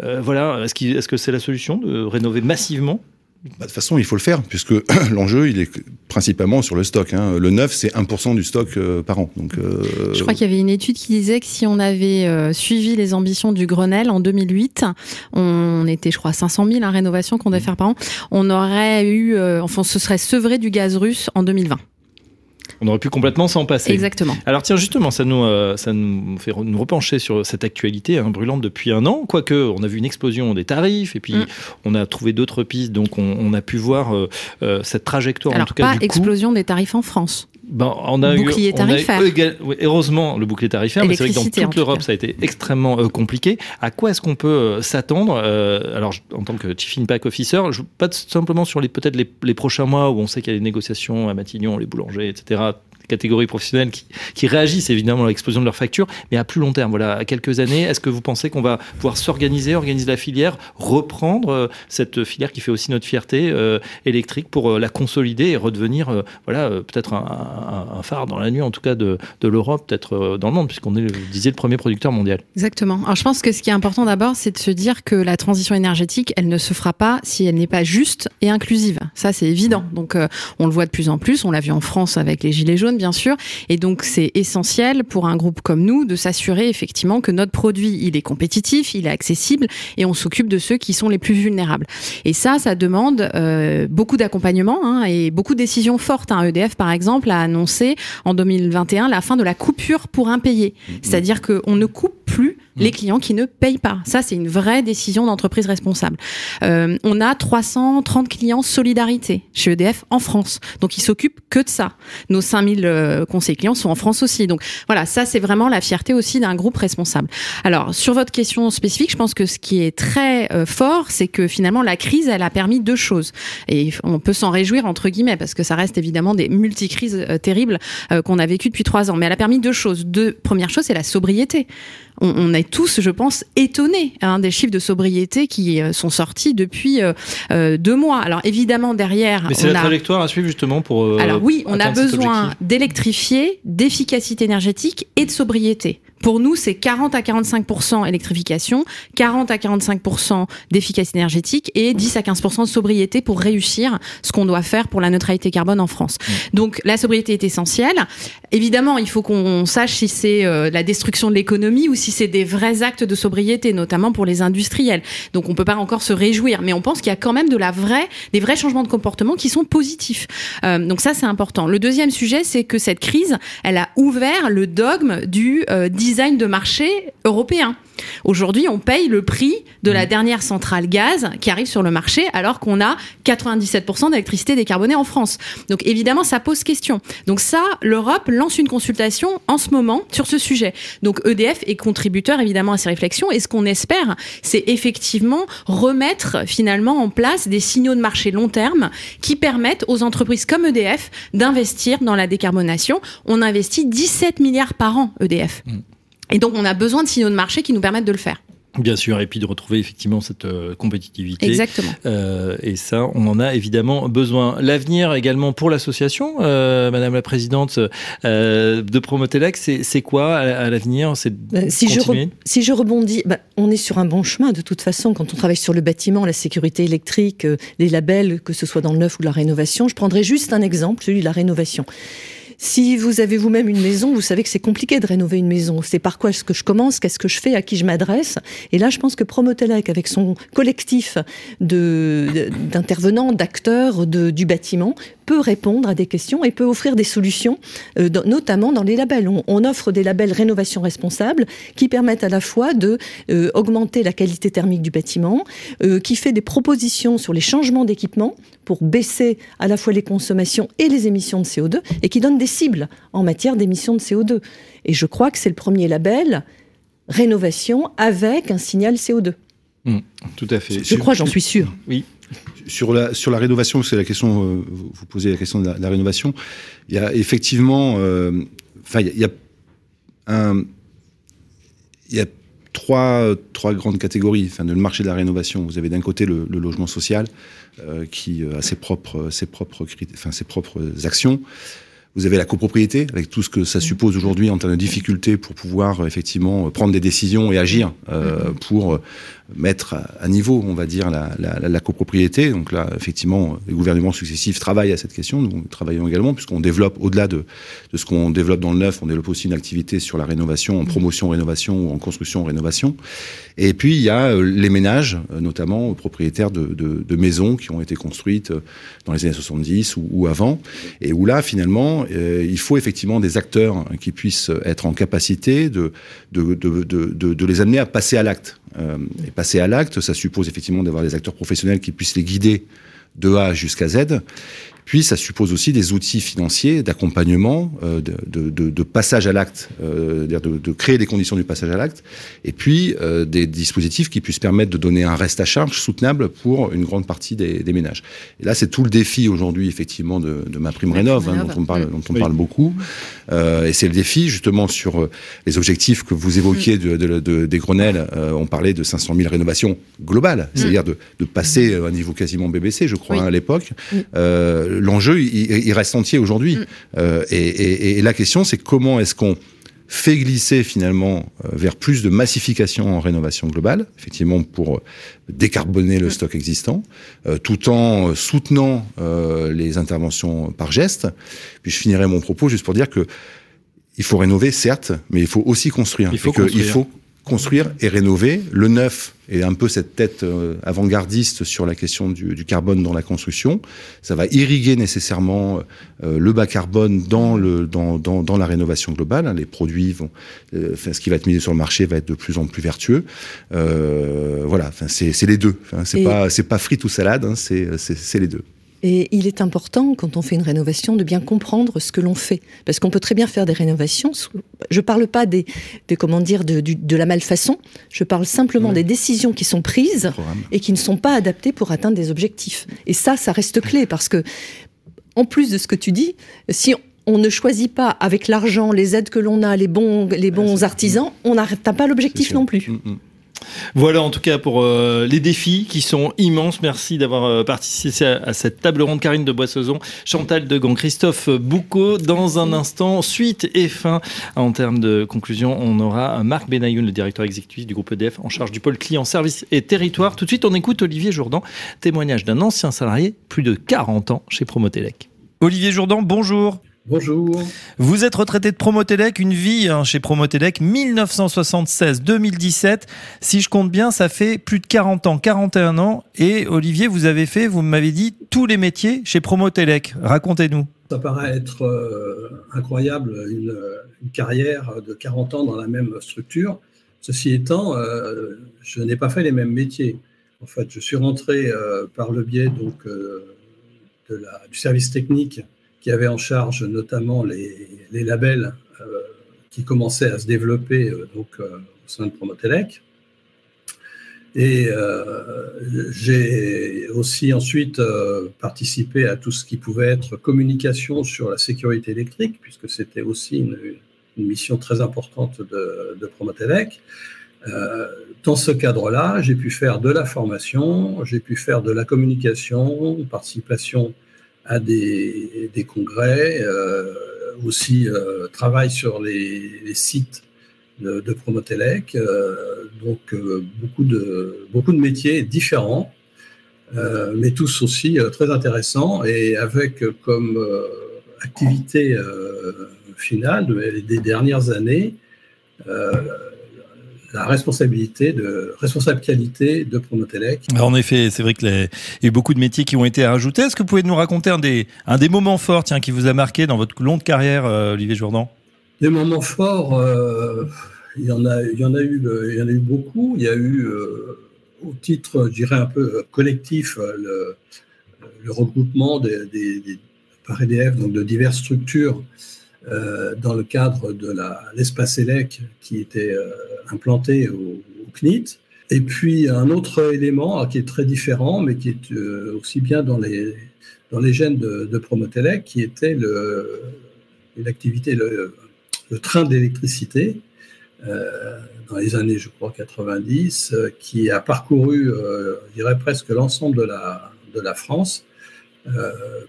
voilà, est-ce, est-ce que c'est la solution de rénover massivement? Bah, de toute façon, il faut le faire, puisque l'enjeu, il est principalement sur le stock. Hein. Le neuf, c'est 1% du stock euh, par an. Donc, euh... Je crois qu'il y avait une étude qui disait que si on avait euh, suivi les ambitions du Grenelle en 2008, on était, je crois, 500 000 en rénovation qu'on devait mmh. faire par an, on aurait eu, enfin, ce serait sevré du gaz russe en 2020. On aurait pu complètement s'en passer. Exactement. Alors tiens, justement, ça nous, euh, ça nous fait nous repencher sur cette actualité hein, brûlante depuis un an. Quoique, on a vu une explosion des tarifs et puis mm. on a trouvé d'autres pistes, donc on, a pu voir euh, euh, cette trajectoire. Alors en tout cas, pas explosion des tarifs en France. Ben, on a bouclier tarifaire. heureusement, le bouclier tarifaire, mais c'est vrai que dans toute l'Europe, ça a été extrêmement compliqué. À quoi est-ce qu'on peut s'attendre Alors, en tant que Chief Impact Officer, je, pas simplement sur les peut-être les, les, prochains mois où on sait qu'il y a des négociations à Matignon, les boulangers, etc catégories professionnelles qui, qui, réagissent évidemment à l'explosion de leurs factures, mais à plus long terme, voilà, à quelques années, est-ce que vous pensez qu'on va pouvoir s'organiser, organiser la filière, reprendre euh, cette filière qui fait aussi notre fierté euh, électrique pour euh, la consolider et redevenir, voilà, peut-être un, un, phare dans la nuit, en tout cas de, de l'Europe, peut-être dans le monde, puisqu'on est, vous disiez, le premier producteur mondial. Exactement. Alors je pense que ce qui est important d'abord, c'est de se dire que la transition énergétique, elle ne se fera pas si elle n'est pas juste et inclusive. Ça, c'est évident. Donc on le voit de plus en plus. On l'a vu en France avec les gilets jaunes bien sûr. Et donc, c'est essentiel pour un groupe comme nous de s'assurer effectivement que notre produit, il est compétitif, il est accessible et on s'occupe de ceux qui sont les plus vulnérables. Et ça, ça demande euh, beaucoup d'accompagnement hein, et beaucoup de décisions fortes. Hein. EDF, par exemple, a annoncé en 2021 la fin de la coupure pour impayé. Mmh. C'est-à-dire qu'on ne coupe plus les mmh. clients qui ne payent pas. Ça, c'est une vraie décision d'entreprise responsable. Euh, on a 330 clients solidarité chez EDF en France. Donc, ils s'occupent que de ça. Nos 5000 euh, conseillers clients sont en France aussi. Donc, voilà, ça, c'est vraiment la fierté aussi d'un groupe responsable. Alors, sur votre question spécifique, je pense que ce qui est très euh, fort, c'est que finalement, la crise, elle a permis deux choses. Et on peut s'en réjouir, entre guillemets, parce que ça reste évidemment des multicrises terribles qu'on a vécues depuis trois ans. Mais elle a permis deux choses. Deux, première chose, c'est la sobriété. On, est tous, je pense, étonnés hein, des chiffres de sobriété qui sont sortis depuis deux mois. Alors évidemment derrière, mais c'est la trajectoire à suivre justement pour. Alors oui, on a besoin d'électrifier, d'efficacité énergétique et de sobriété. Pour nous, c'est 40 à 45% électrification, 40 à 45% d'efficacité énergétique et 10 à 15% de sobriété pour réussir ce qu'on doit faire pour la neutralité carbone en France. Mmh. Donc la sobriété est essentielle. Évidemment, il faut qu'on sache si c'est euh, la destruction de l'économie ou si c'est des vrais actes de sobriété, notamment pour les industriels. Donc on peut pas encore se réjouir, mais on pense qu'il y a quand même de la vraie, des vrais changements de comportement qui sont positifs. Euh, donc ça, c'est important. Le deuxième sujet, c'est que cette crise, elle a ouvert le dogme du euh, design de marché européen. Aujourd'hui, on paye le prix de la mmh. dernière centrale gaz qui arrive sur le marché alors qu'on a 97% d'électricité décarbonée en France. Donc évidemment, ça pose question. Donc ça, l'Europe lance une consultation en ce moment sur ce sujet. Donc EDF est contributeur évidemment à ces réflexions et ce qu'on espère, c'est effectivement remettre finalement en place des signaux de marché long terme qui permettent aux entreprises comme EDF d'investir dans la décarbonation. On investit 17 milliards par an EDF. Mmh. Et donc, on a besoin de signaux de marché qui nous permettent de le faire. Bien sûr, et puis de retrouver effectivement cette euh, compétitivité. Exactement. Euh, et ça, on en a évidemment besoin. L'avenir également pour l'association, euh, Madame la Présidente de Promotelec, c'est quoi à, l'avenir? C'est bah, si, je si je rebondis, bah, on est sur un bon chemin de toute façon. Quand on travaille sur le bâtiment, la sécurité électrique, les labels, que ce soit dans le neuf ou la rénovation, je prendrai juste un exemple, celui de la rénovation. Si vous avez vous-même une maison, vous savez que c'est compliqué de rénover une maison. C'est par quoi est-ce que je commence, qu'est-ce que je fais, à qui je m'adresse. Et là, je pense que Promotelec, avec son collectif d'intervenants, d'acteurs du bâtiment, peut répondre à des questions et peut offrir des solutions, euh, notamment dans les labels. On, offre des labels rénovation responsable qui permettent à la fois de euh, augmenter la qualité thermique du bâtiment, euh, qui fait des propositions sur les changements d'équipement pour baisser à la fois les consommations et les émissions de CO2 et qui donne des cibles en matière d'émissions de CO2. Et je crois que c'est le premier label rénovation avec un signal CO2. Mmh, tout à fait. Je crois, j'en suis sûr. Oui. Sur la, sur la rénovation, c'est la question, euh, vous posez la question de la, rénovation. Il y a effectivement, euh, enfin, il y a, un, il y a trois, trois grandes catégories. Enfin, le marché de la rénovation, vous avez d'un côté le, logement social euh, qui a ses propres, ses propres, enfin, ses propres actions. Vous avez la copropriété, avec tout ce que ça suppose aujourd'hui en termes de difficultés pour pouvoir effectivement prendre des décisions et agir euh, pour mettre à niveau, on va dire, la, la, la, copropriété. Donc là, effectivement, les gouvernements successifs travaillent à cette question. Nous travaillons également, puisqu'on développe, au-delà de, de, ce qu'on développe dans le neuf, on développe aussi une activité sur la rénovation, en promotion rénovation ou en construction rénovation. Et puis, il y a euh, les ménages, euh, notamment propriétaires de, de, de, maisons qui ont été construites euh, dans les années 70 ou, ou avant, et où là, finalement, il faut effectivement des acteurs qui puissent être en capacité de, de, de les amener à passer à l'acte. Euh, et passer à l'acte, ça suppose effectivement d'avoir des acteurs professionnels qui puissent les guider de A jusqu'à Z. Puis ça suppose aussi des outils financiers d'accompagnement, euh, de, de, de, passage à l'acte, euh, de, de, créer des conditions du passage à l'acte, et puis euh, des dispositifs qui puissent permettre de donner un reste à charge soutenable pour une grande partie des, des ménages. Et là, c'est tout le défi aujourd'hui, effectivement, de, de ma prime rénov, hein, dont on parle, dont on parle beaucoup. Euh, et c'est le défi, justement, sur euh, les objectifs que vous évoquiez de, de, des Grenelles. Euh, on parlait de 500 000 rénovations globales, c'est-à-dire de, de passer à un niveau quasiment BBC, je crois, hein, à l'époque. Euh, l'enjeu, il, reste entier aujourd'hui. Mm. Euh, et, la question, c'est comment est-ce qu'on fait glisser finalement euh, vers plus de massification en rénovation globale, effectivement pour décarboner le mm. stock existant, euh, tout en soutenant les interventions par geste. Puis je finirai mon propos juste pour dire que il faut rénover, certes, mais il faut aussi construire. Il faut, construire. il faut construire et rénover. Le neuf est un peu cette tête euh, avant-gardiste sur la question du, du, carbone dans la construction. Ça va irriguer nécessairement euh, le bas carbone dans, le, dans, dans, dans la rénovation globale. Les produits vont, euh, enfin, ce qui va être mis sur le marché va être de plus en plus vertueux. voilà, enfin, c'est les deux. Enfin, c'est pas c'est pas frites ou salade, hein, c'est les deux. Et il est important, quand on fait une rénovation, de bien comprendre ce que l'on fait. Parce qu'on peut très bien faire des rénovations. Je ne parle pas des, des, comment dire, de, de, la malfaçon. Je parle simplement des décisions qui sont prises et qui ne sont pas adaptées pour atteindre des objectifs. Et ça, ça reste clé parce que, en plus de ce que tu dis, si on ne choisit pas avec l'argent, les aides que l'on a, les bons, les bons artisans, on n'atteint pas l'objectif non plus. Mm, mm. Voilà en tout cas pour euh, les défis qui sont immenses. Merci d'avoir euh, participé à, cette table ronde. Karine de Boissezon, Chantal Degan, Christophe Boucaud. Dans un instant, suite et fin. En termes de conclusion, on aura Marc Benayoun, le directeur exécutif du groupe EDF en charge du pôle client service et territoire. Tout de suite, on écoute Olivier Jourdan, témoignage d'un ancien salarié, plus de 40 ans chez Promotelec. Olivier Jourdan, bonjour. Bonjour. Vous êtes retraité de Promotelec, une vie hein, chez Promotelec, 1976-2017. Si je compte bien, ça fait plus de 40 ans, 41 ans. Et Olivier, vous avez fait, vous m'avez dit, tous les métiers chez Promotelec. Racontez-nous. Ça paraît être euh, incroyable, une, carrière de 40 ans dans la même structure. Ceci étant, euh, je n'ai pas fait les mêmes métiers. En fait, je suis rentré euh, par le biais donc, de la, du service technique qui avait en charge notamment les, labels euh, qui commençaient à se développer euh, donc, euh, au sein de Promotelec. Et j'ai aussi ensuite participé à tout ce qui pouvait être communication sur la sécurité électrique, puisque c'était aussi une, mission très importante de, de Promotelec. dans ce cadre-là, j'ai pu faire de la formation, j'ai pu faire de la communication, participation à des, des congrès, euh, aussi euh, travaille sur les, les, sites de, de Promotelec, euh, donc beaucoup, de, beaucoup de métiers différents, mais tous aussi très intéressants et avec comme activité finale des dernières années la responsabilité de responsable qualité de Promotelec. en effet, c'est vrai qu'il y a eu beaucoup de métiers qui ont été rajoutés. Est-ce que vous pouvez nous raconter un des, un des moments forts tiens, qui vous a marqué dans votre longue carrière, euh, Olivier Jourdan? Des moments forts, euh, il, y en a, il, y en a eu, il y en a eu beaucoup. Il y a eu, euh, au titre, je dirais, un peu collectif, le, le regroupement des, des, par EDF, donc de diverses structures euh, dans le cadre de l'espace ELEC qui était euh, implanté au, CNIT. Et puis un autre élément qui est très différent, mais qui est euh, aussi bien dans les, gènes de, Promotelec, qui était l'activité, le, train d'électricité, dans les années, je crois, 90, qui a parcouru, je presque l'ensemble de la, France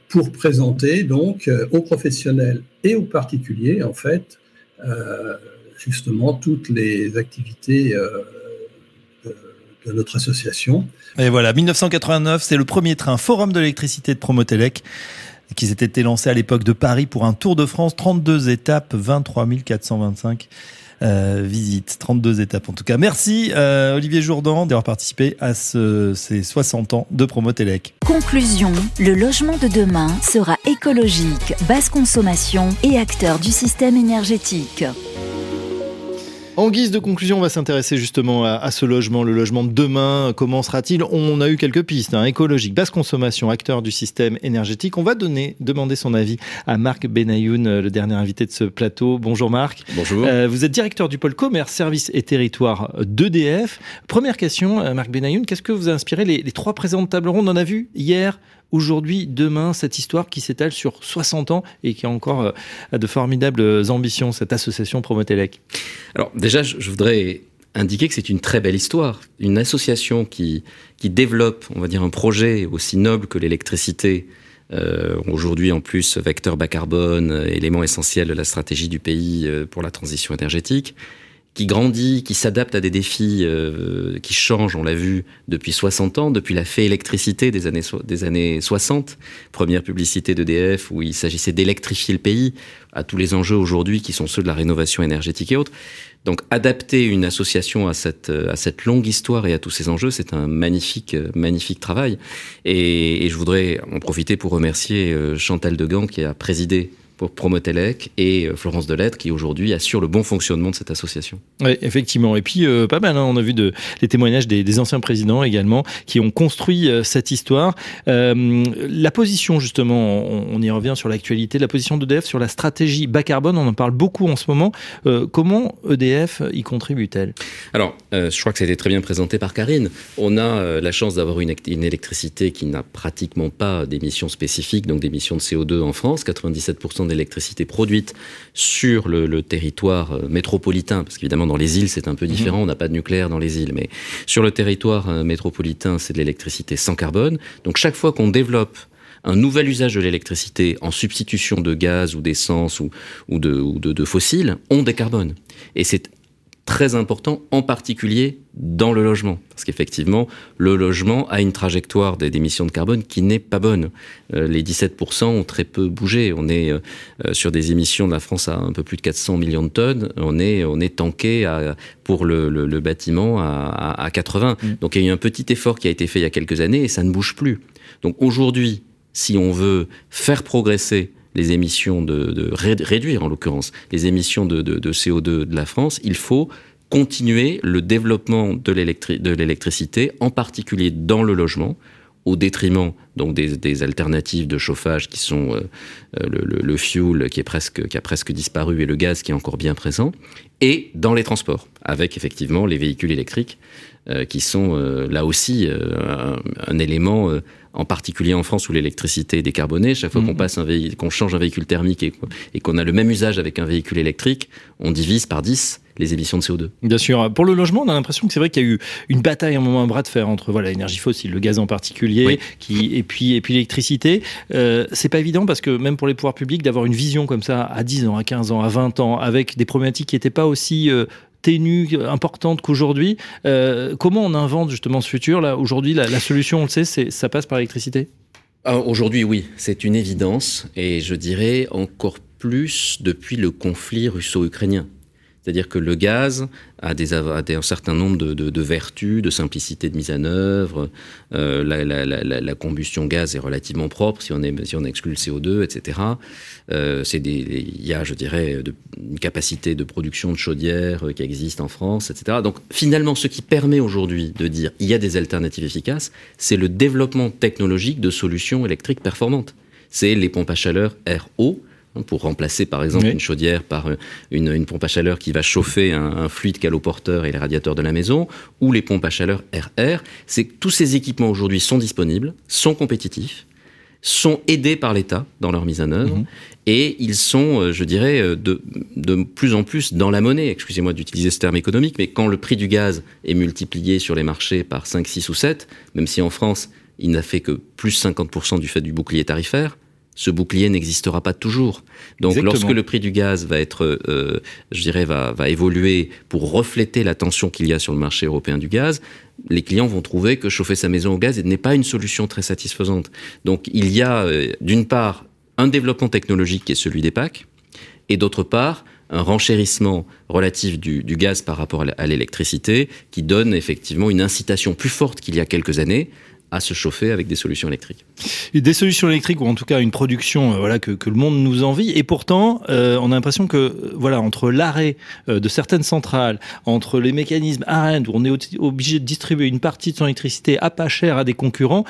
pour présenter donc euh, aux professionnels et aux particuliers en fait euh, justement toutes les activités de, notre association. Et voilà, 1989, c'est le premier train Forum de l'électricité de Promotelec qui s'était lancé à l'époque de Paris pour un Tour de France, 32 étapes, 23 425 euh, visite. 32 étapes en tout cas. Merci euh, Olivier Jourdan d'avoir participé à ce, ces 60 ans de Promotelec. Conclusion, le logement de demain sera écologique, basse consommation et acteur du système énergétique. En guise de conclusion, on va s'intéresser justement à, ce logement, le logement de demain. Comment sera-t-il On a eu quelques pistes hein, écologique, basse consommation, acteur du système énergétique. On va donner, demander son avis à Marc Benayoun, le dernier invité de ce plateau. Bonjour Marc. Bonjour. Euh, vous êtes directeur du pôle commerce, services et territoire d'EDF. Première question, euh, Marc Benayoun, qu'est-ce que vous a inspiré les, les trois présentes tables rondes On en a vu hier aujourd'hui, demain, cette histoire qui s'étale sur 60 ans et qui a encore euh, de formidables ambitions, cette association Promotelec Alors déjà, je voudrais indiquer que c'est une très belle histoire. Une association qui, qui développe, on va dire, un projet aussi noble que l'électricité, euh, aujourd'hui en plus vecteur bas carbone, élément essentiel de la stratégie du pays euh, pour la transition énergétique, qui grandit, qui s'adapte à des défis euh, qui changent, on l'a vu depuis 60 ans, depuis la fée électricité des années, des années 60, première publicité d'EDF où il s'agissait d'électrifier le pays, à tous les enjeux aujourd'hui qui sont ceux de la rénovation énergétique et autres. Donc adapter une association à cette, à cette longue histoire et à tous ces enjeux, c'est un magnifique, magnifique travail. Et, et, je voudrais en profiter pour remercier euh, Chantal Degan qui a présidé pour Promotelec et euh, Florence Delettre qui aujourd'hui assure le bon fonctionnement de cette association. Oui, effectivement. Et puis euh, pas mal, hein. on a vu de, les témoignages des, anciens présidents également qui ont construit euh, cette histoire. la position justement, on, y revient sur l'actualité, la position d'EDF sur la stratégie bas carbone, on en parle beaucoup en ce moment. comment EDF y contribue-t-elle? Alors, je crois que c'était très bien présenté par Karine. On a la chance d'avoir une, une électricité qui n'a pratiquement pas d'émissions spécifiques, donc d'émissions de CO2 en France. 97% de l'électricité produite sur le, territoire euh, métropolitain, parce qu'évidemment dans les îles c'est un peu différent, mhm. on n'a pas de nucléaire dans les îles, mais sur le territoire euh, métropolitain c'est de l'électricité sans carbone. Donc chaque fois qu'on développe un nouvel usage de l'électricité en substitution de gaz ou d'essence ou, de, ou de, de, fossiles, on décarbone. Et c'est très important, en particulier dans le logement. Parce qu'effectivement, le logement a une trajectoire d'émissions de carbone qui n'est pas bonne. Euh, les 17% ont très peu bougé. On est euh, sur des émissions de la France à un peu plus de 400 millions de tonnes. On est, on est tanké à, pour le, le, bâtiment à, à 80. Mmh. Donc il y a eu un petit effort qui a été fait il y a quelques années et ça ne bouge plus. Donc aujourd'hui, si on veut faire progresser les émissions de, réduire en l'occurrence les émissions de, CO2 de la France, il faut continuer le développement de l'électricité, en particulier dans le logement, au détriment des, alternatives de chauffage qui sont euh, euh, le, fuel qui qui a presque disparu et le gaz qui est encore bien présent, et dans les transports avec effectivement les véhicules électriques qui sont là aussi un, élément en particulier en France où l'électricité est décarbonée, chaque fois qu'on mhm. passe un qu'on change un véhicule thermique et, qu'on a le même usage avec un véhicule électrique, on divise par 10 les émissions de CO2. Bien sûr. Pour le logement, on a l'impression que c'est vrai qu'il y a eu une bataille, un moment, un bras de fer entre voilà l'énergie fossile, le gaz en particulier, qui, et puis et puis l'électricité. Euh, c'est pas évident parce que même pour les pouvoirs publics d'avoir une vision comme ça à 10 ans, à 15 ans, à 20 ans, avec des problématiques qui n'étaient pas aussi euh, ténue, importante qu'aujourd'hui. Euh, comment on invente justement ce futur là? Aujourd'hui, la, solution, on le sait, c'est ça passe par l'électricité? Ah, aujourd'hui, oui, c'est une évidence, et je dirais encore plus depuis le conflit russo-ukrainien. C'est-à-dire que le gaz a, un certain nombre de, vertus, de simplicité de mise en œuvre. Euh, la, combustion gaz est relativement propre si on, exclut le CO2, etc. Euh, il y a, je dirais, une capacité de production de chaudières euh, qui existe en France, etc. Donc finalement, ce qui permet aujourd'hui de dire il y a des alternatives efficaces, c'est le développement technologique de solutions électriques performantes. C'est les pompes à chaleur RO pour remplacer par exemple une chaudière par euh, une, pompe à chaleur qui va chauffer un, fluide caloporteur et les radiateurs de la maison, ou les pompes à chaleur RR. C'est que tous ces équipements aujourd'hui sont disponibles, sont compétitifs, sont aidés par l'État dans leur mise en œuvre, mhm. et ils sont, euh, je dirais, euh, de, de plus en plus dans la monnaie. Excusez-moi d'utiliser ce terme économique, mais quand le prix du gaz est multiplié sur les marchés par 5, 6 ou 7, même si en France, il n'a fait que plus 50% du fait du bouclier tarifaire, ce bouclier n'existera pas toujours. Donc lorsque le prix du gaz va être, euh, je dirais, va, va évoluer pour refléter la tension qu'il y a sur le marché européen du gaz, les clients vont trouver que chauffer sa maison au gaz n'est pas une solution très satisfaisante. Donc il y a euh, d'une part un développement technologique qui est celui des PAC, et d'autre part un renchérissement relatif du, du gaz par rapport à l'électricité qui donne effectivement une incitation plus forte qu'il y a quelques années à se chauffer avec des solutions électriques. Des solutions électriques ou en tout cas une production euh, voilà que, le monde nous envie et pourtant euh, on a l'impression que euh, voilà entre l'arrêt de certaines centrales, entre les mécanismes AREND où on est obligé de distribuer une partie de son électricité à pas cher à des concurrents,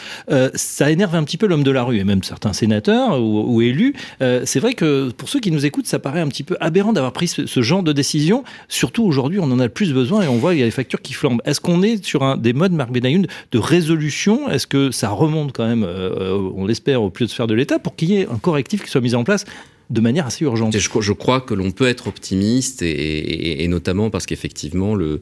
ça énerve un petit peu l'homme de la rue et même certains sénateurs ou, élus. C'est vrai que pour ceux qui nous écoutent, ça paraît un petit peu aberrant d'avoir pris ce, genre de décision. Surtout aujourd'hui, on en a le plus besoin et on voit il y a des factures qui flambent. Est-ce qu'on est sur un des modes Marc Benayoun de résolution? Est-ce que ça remonte quand même euh, on l'espère, au plus de sphère de l'État pour qu'il y ait un correctif qui soit mis en place de manière assez urgente? Je, crois que l'on peut être optimiste et notamment parce qu'effectivement le,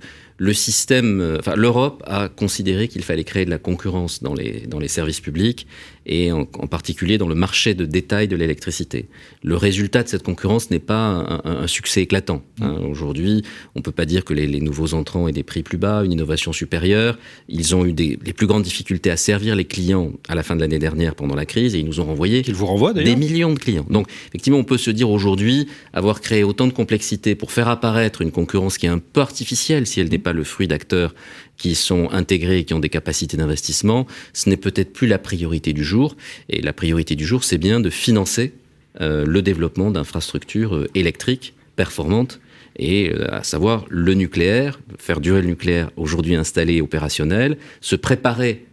système, euh, l'Europe a considéré qu'il fallait créer de la concurrence dans les services publics et en, particulier dans le marché de détail de l'électricité. Le résultat de cette concurrence n'est pas un, succès éclatant. Hein. Mm. Aujourd'hui, on ne peut pas dire que les, nouveaux entrants aient des prix plus bas, une innovation supérieure. Ils ont eu des, les plus grandes difficultés à servir les clients à la fin de l'année dernière pendant la crise et ils nous ont renvoyé vous renvoient, des millions de clients. Donc, effectivement, on peut se dire aujourd'hui avoir créé autant de complexité pour faire apparaître une concurrence qui est un peu artificielle si elle n'est pas le fruit d'acteurs qui sont intégrés et qui ont des capacités d'investissement, ce n'est peut-être plus la priorité du jour. Et la priorité du jour, c'est bien de financer euh, le développement d'infrastructures euh, électriques performantes et euh, à savoir le nucléaire, faire durer le nucléaire aujourd'hui installé et opérationnel, se préparer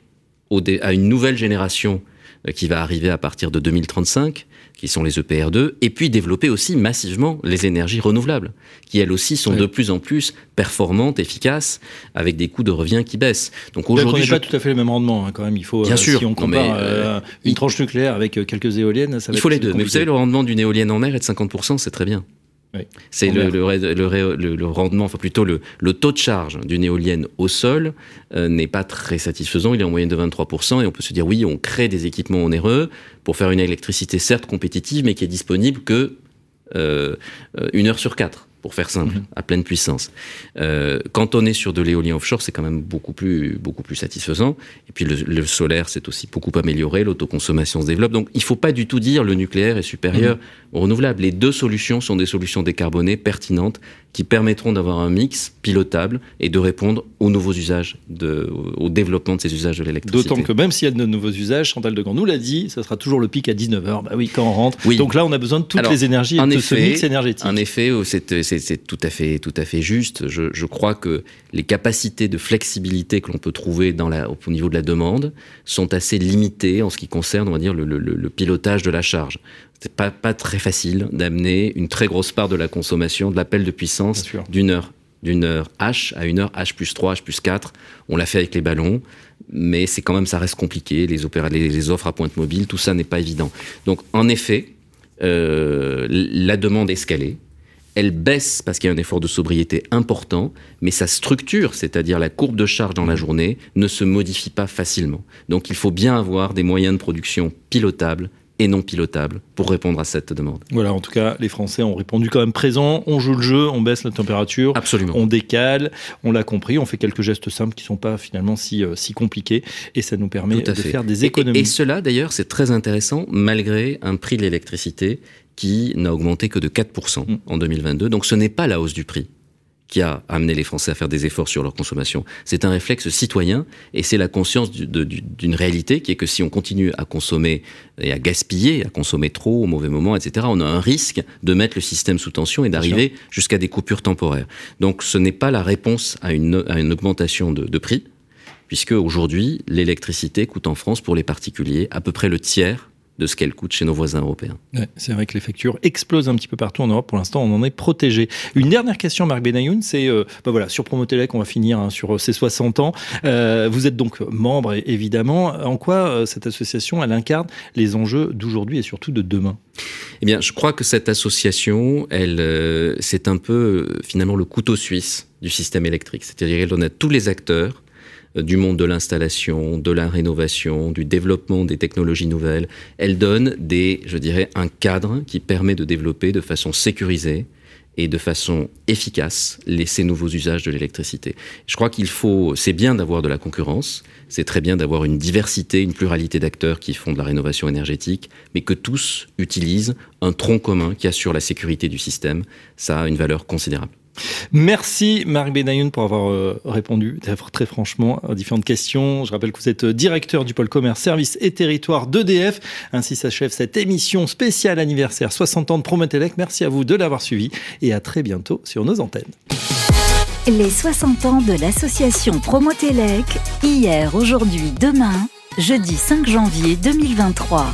à une nouvelle génération qui va arriver à partir de 2035, qui sont les EPR2, et puis développer aussi massivement les énergies renouvelables, qui elles aussi sont de plus en plus performantes, efficaces, avec des coûts de revient qui baissent. Donc aujourd'hui, je... pas tout à fait le même rendement hein, quand même. Il faut, bien sûr, si on compare euh, une tranche nucléaire avec quelques éoliennes, ça va il faut les deux. Mais vous savez, le rendement d'une éolienne en mer est de 50%, c'est très bien. C'est le, le, rendement, enfin plutôt le, taux de charge d'une éolienne au sol euh, n'est pas très satisfaisant. Il est en moyenne de 23%. Et on peut se dire, oui, on crée des équipements onéreux pour faire une électricité certes compétitive, mais qui est disponible que euh, une heure sur quatre pour faire simple, mhm. à pleine puissance. Euh, quand on est sur de l'éolien offshore, c'est quand même beaucoup plus, beaucoup plus satisfaisant. Et puis le, solaire, c'est aussi beaucoup amélioré, l'autoconsommation se développe. Donc il ne faut pas du tout dire le nucléaire est supérieur mhm. au renouvelable. Les deux solutions sont des solutions décarbonées, pertinentes, qui permettront d'avoir un mix pilotable et de répondre aux nouveaux usages, de, au développement de ces usages de l'électricité. D'autant que même s'il y a de nouveaux usages, Chantal Degand nous l'a dit, ça sera toujours le pic à 19h. Bah oui, quand on rentre. Oui. Donc là, on a besoin de toutes les énergies et de ce mix énergétique. En effet, c'est tout à fait, tout à fait juste. Je, je, crois que les capacités de flexibilité que l'on peut trouver dans la, au niveau de la demande sont assez limitées en ce qui concerne, on va dire, le, le, le pilotage de la charge c'est pas, pas très facile d'amener une très grosse part de la consommation de l'appel de puissance d'une heure d'une heure H à une heure H plus 3, H plus 4. On l'a fait avec les ballons, mais c'est quand même, ça reste compliqué. Les, les, les offres à pointe mobile, tout ça n'est pas évident. Donc, en effet, euh, la demande est escalée. Elle baisse parce qu'il y a un effort de sobriété important, mais sa structure, c'est-à-dire la courbe de charge dans la journée, ne se modifie pas facilement. Donc il faut bien avoir des moyens de production pilotables et non pilotable pour répondre à cette demande. Voilà, en tout cas, les Français ont répondu quand même présent. On joue le jeu, on baisse la température, Absolument. on décale, on l'a compris, on fait quelques gestes simples qui ne sont pas finalement si, euh, si compliqués et ça nous permet de faire des économies. Et, et cela, d'ailleurs, c'est très intéressant malgré un prix de l'électricité qui n'a augmenté que de 4% mm. en 2022. Donc ce n'est pas la hausse du prix qui a amené les Français à faire des efforts sur leur consommation. C'est un réflexe citoyen et c'est la conscience d'une réalité qui est que si on continue à consommer et à gaspiller, à consommer trop au mauvais moment, etc., on a un risque de mettre le système sous tension et d'arriver jusqu'à des coupures temporaires. Donc ce n'est pas la réponse à une, à une augmentation de, de prix, puisque aujourd'hui l'électricité coûte en France pour les particuliers à peu près le tiers de ce qu'elle coûte chez nos voisins européens. c'est vrai que les factures explosent un petit peu partout en Europe. Pour l'instant, on en est protégé. Une dernière question, Marc Benayoun, c'est euh, bah voilà, sur Promotelec, on va finir hein, sur ses euh, 60 ans. Euh, vous êtes donc membre, évidemment. En quoi cette association, elle incarne les enjeux d'aujourd'hui et surtout de demain? Eh bien, je crois que cette association, elle, c'est un peu finalement le couteau suisse du système électrique. C'est-à-dire qu'elle donne à tous les acteurs du monde de l'installation, de la rénovation, du développement des technologies nouvelles. Elle donne des, je dirais, un cadre qui permet de développer de façon sécurisée et de façon efficace les, ces nouveaux usages de l'électricité. Je crois qu'il faut, c'est bien d'avoir de la concurrence, c'est très bien d'avoir une diversité, une pluralité d'acteurs qui font de la rénovation énergétique, mais que tous utilisent un tronc commun qui assure la sécurité du système. Ça a une valeur considérable. Merci Marc Benayoun pour avoir euh, répondu très franchement à différentes questions. Je rappelle que vous êtes euh, directeur du pôle commerce, services et territoire d'EDF. Ainsi s'achève cette émission spéciale anniversaire 60 ans de Promotelec. Merci à vous de l'avoir suivi et à très bientôt sur nos antennes. Les 60 ans de l'association Promotelec, hier, aujourd'hui, demain, jeudi 5 janvier 2023.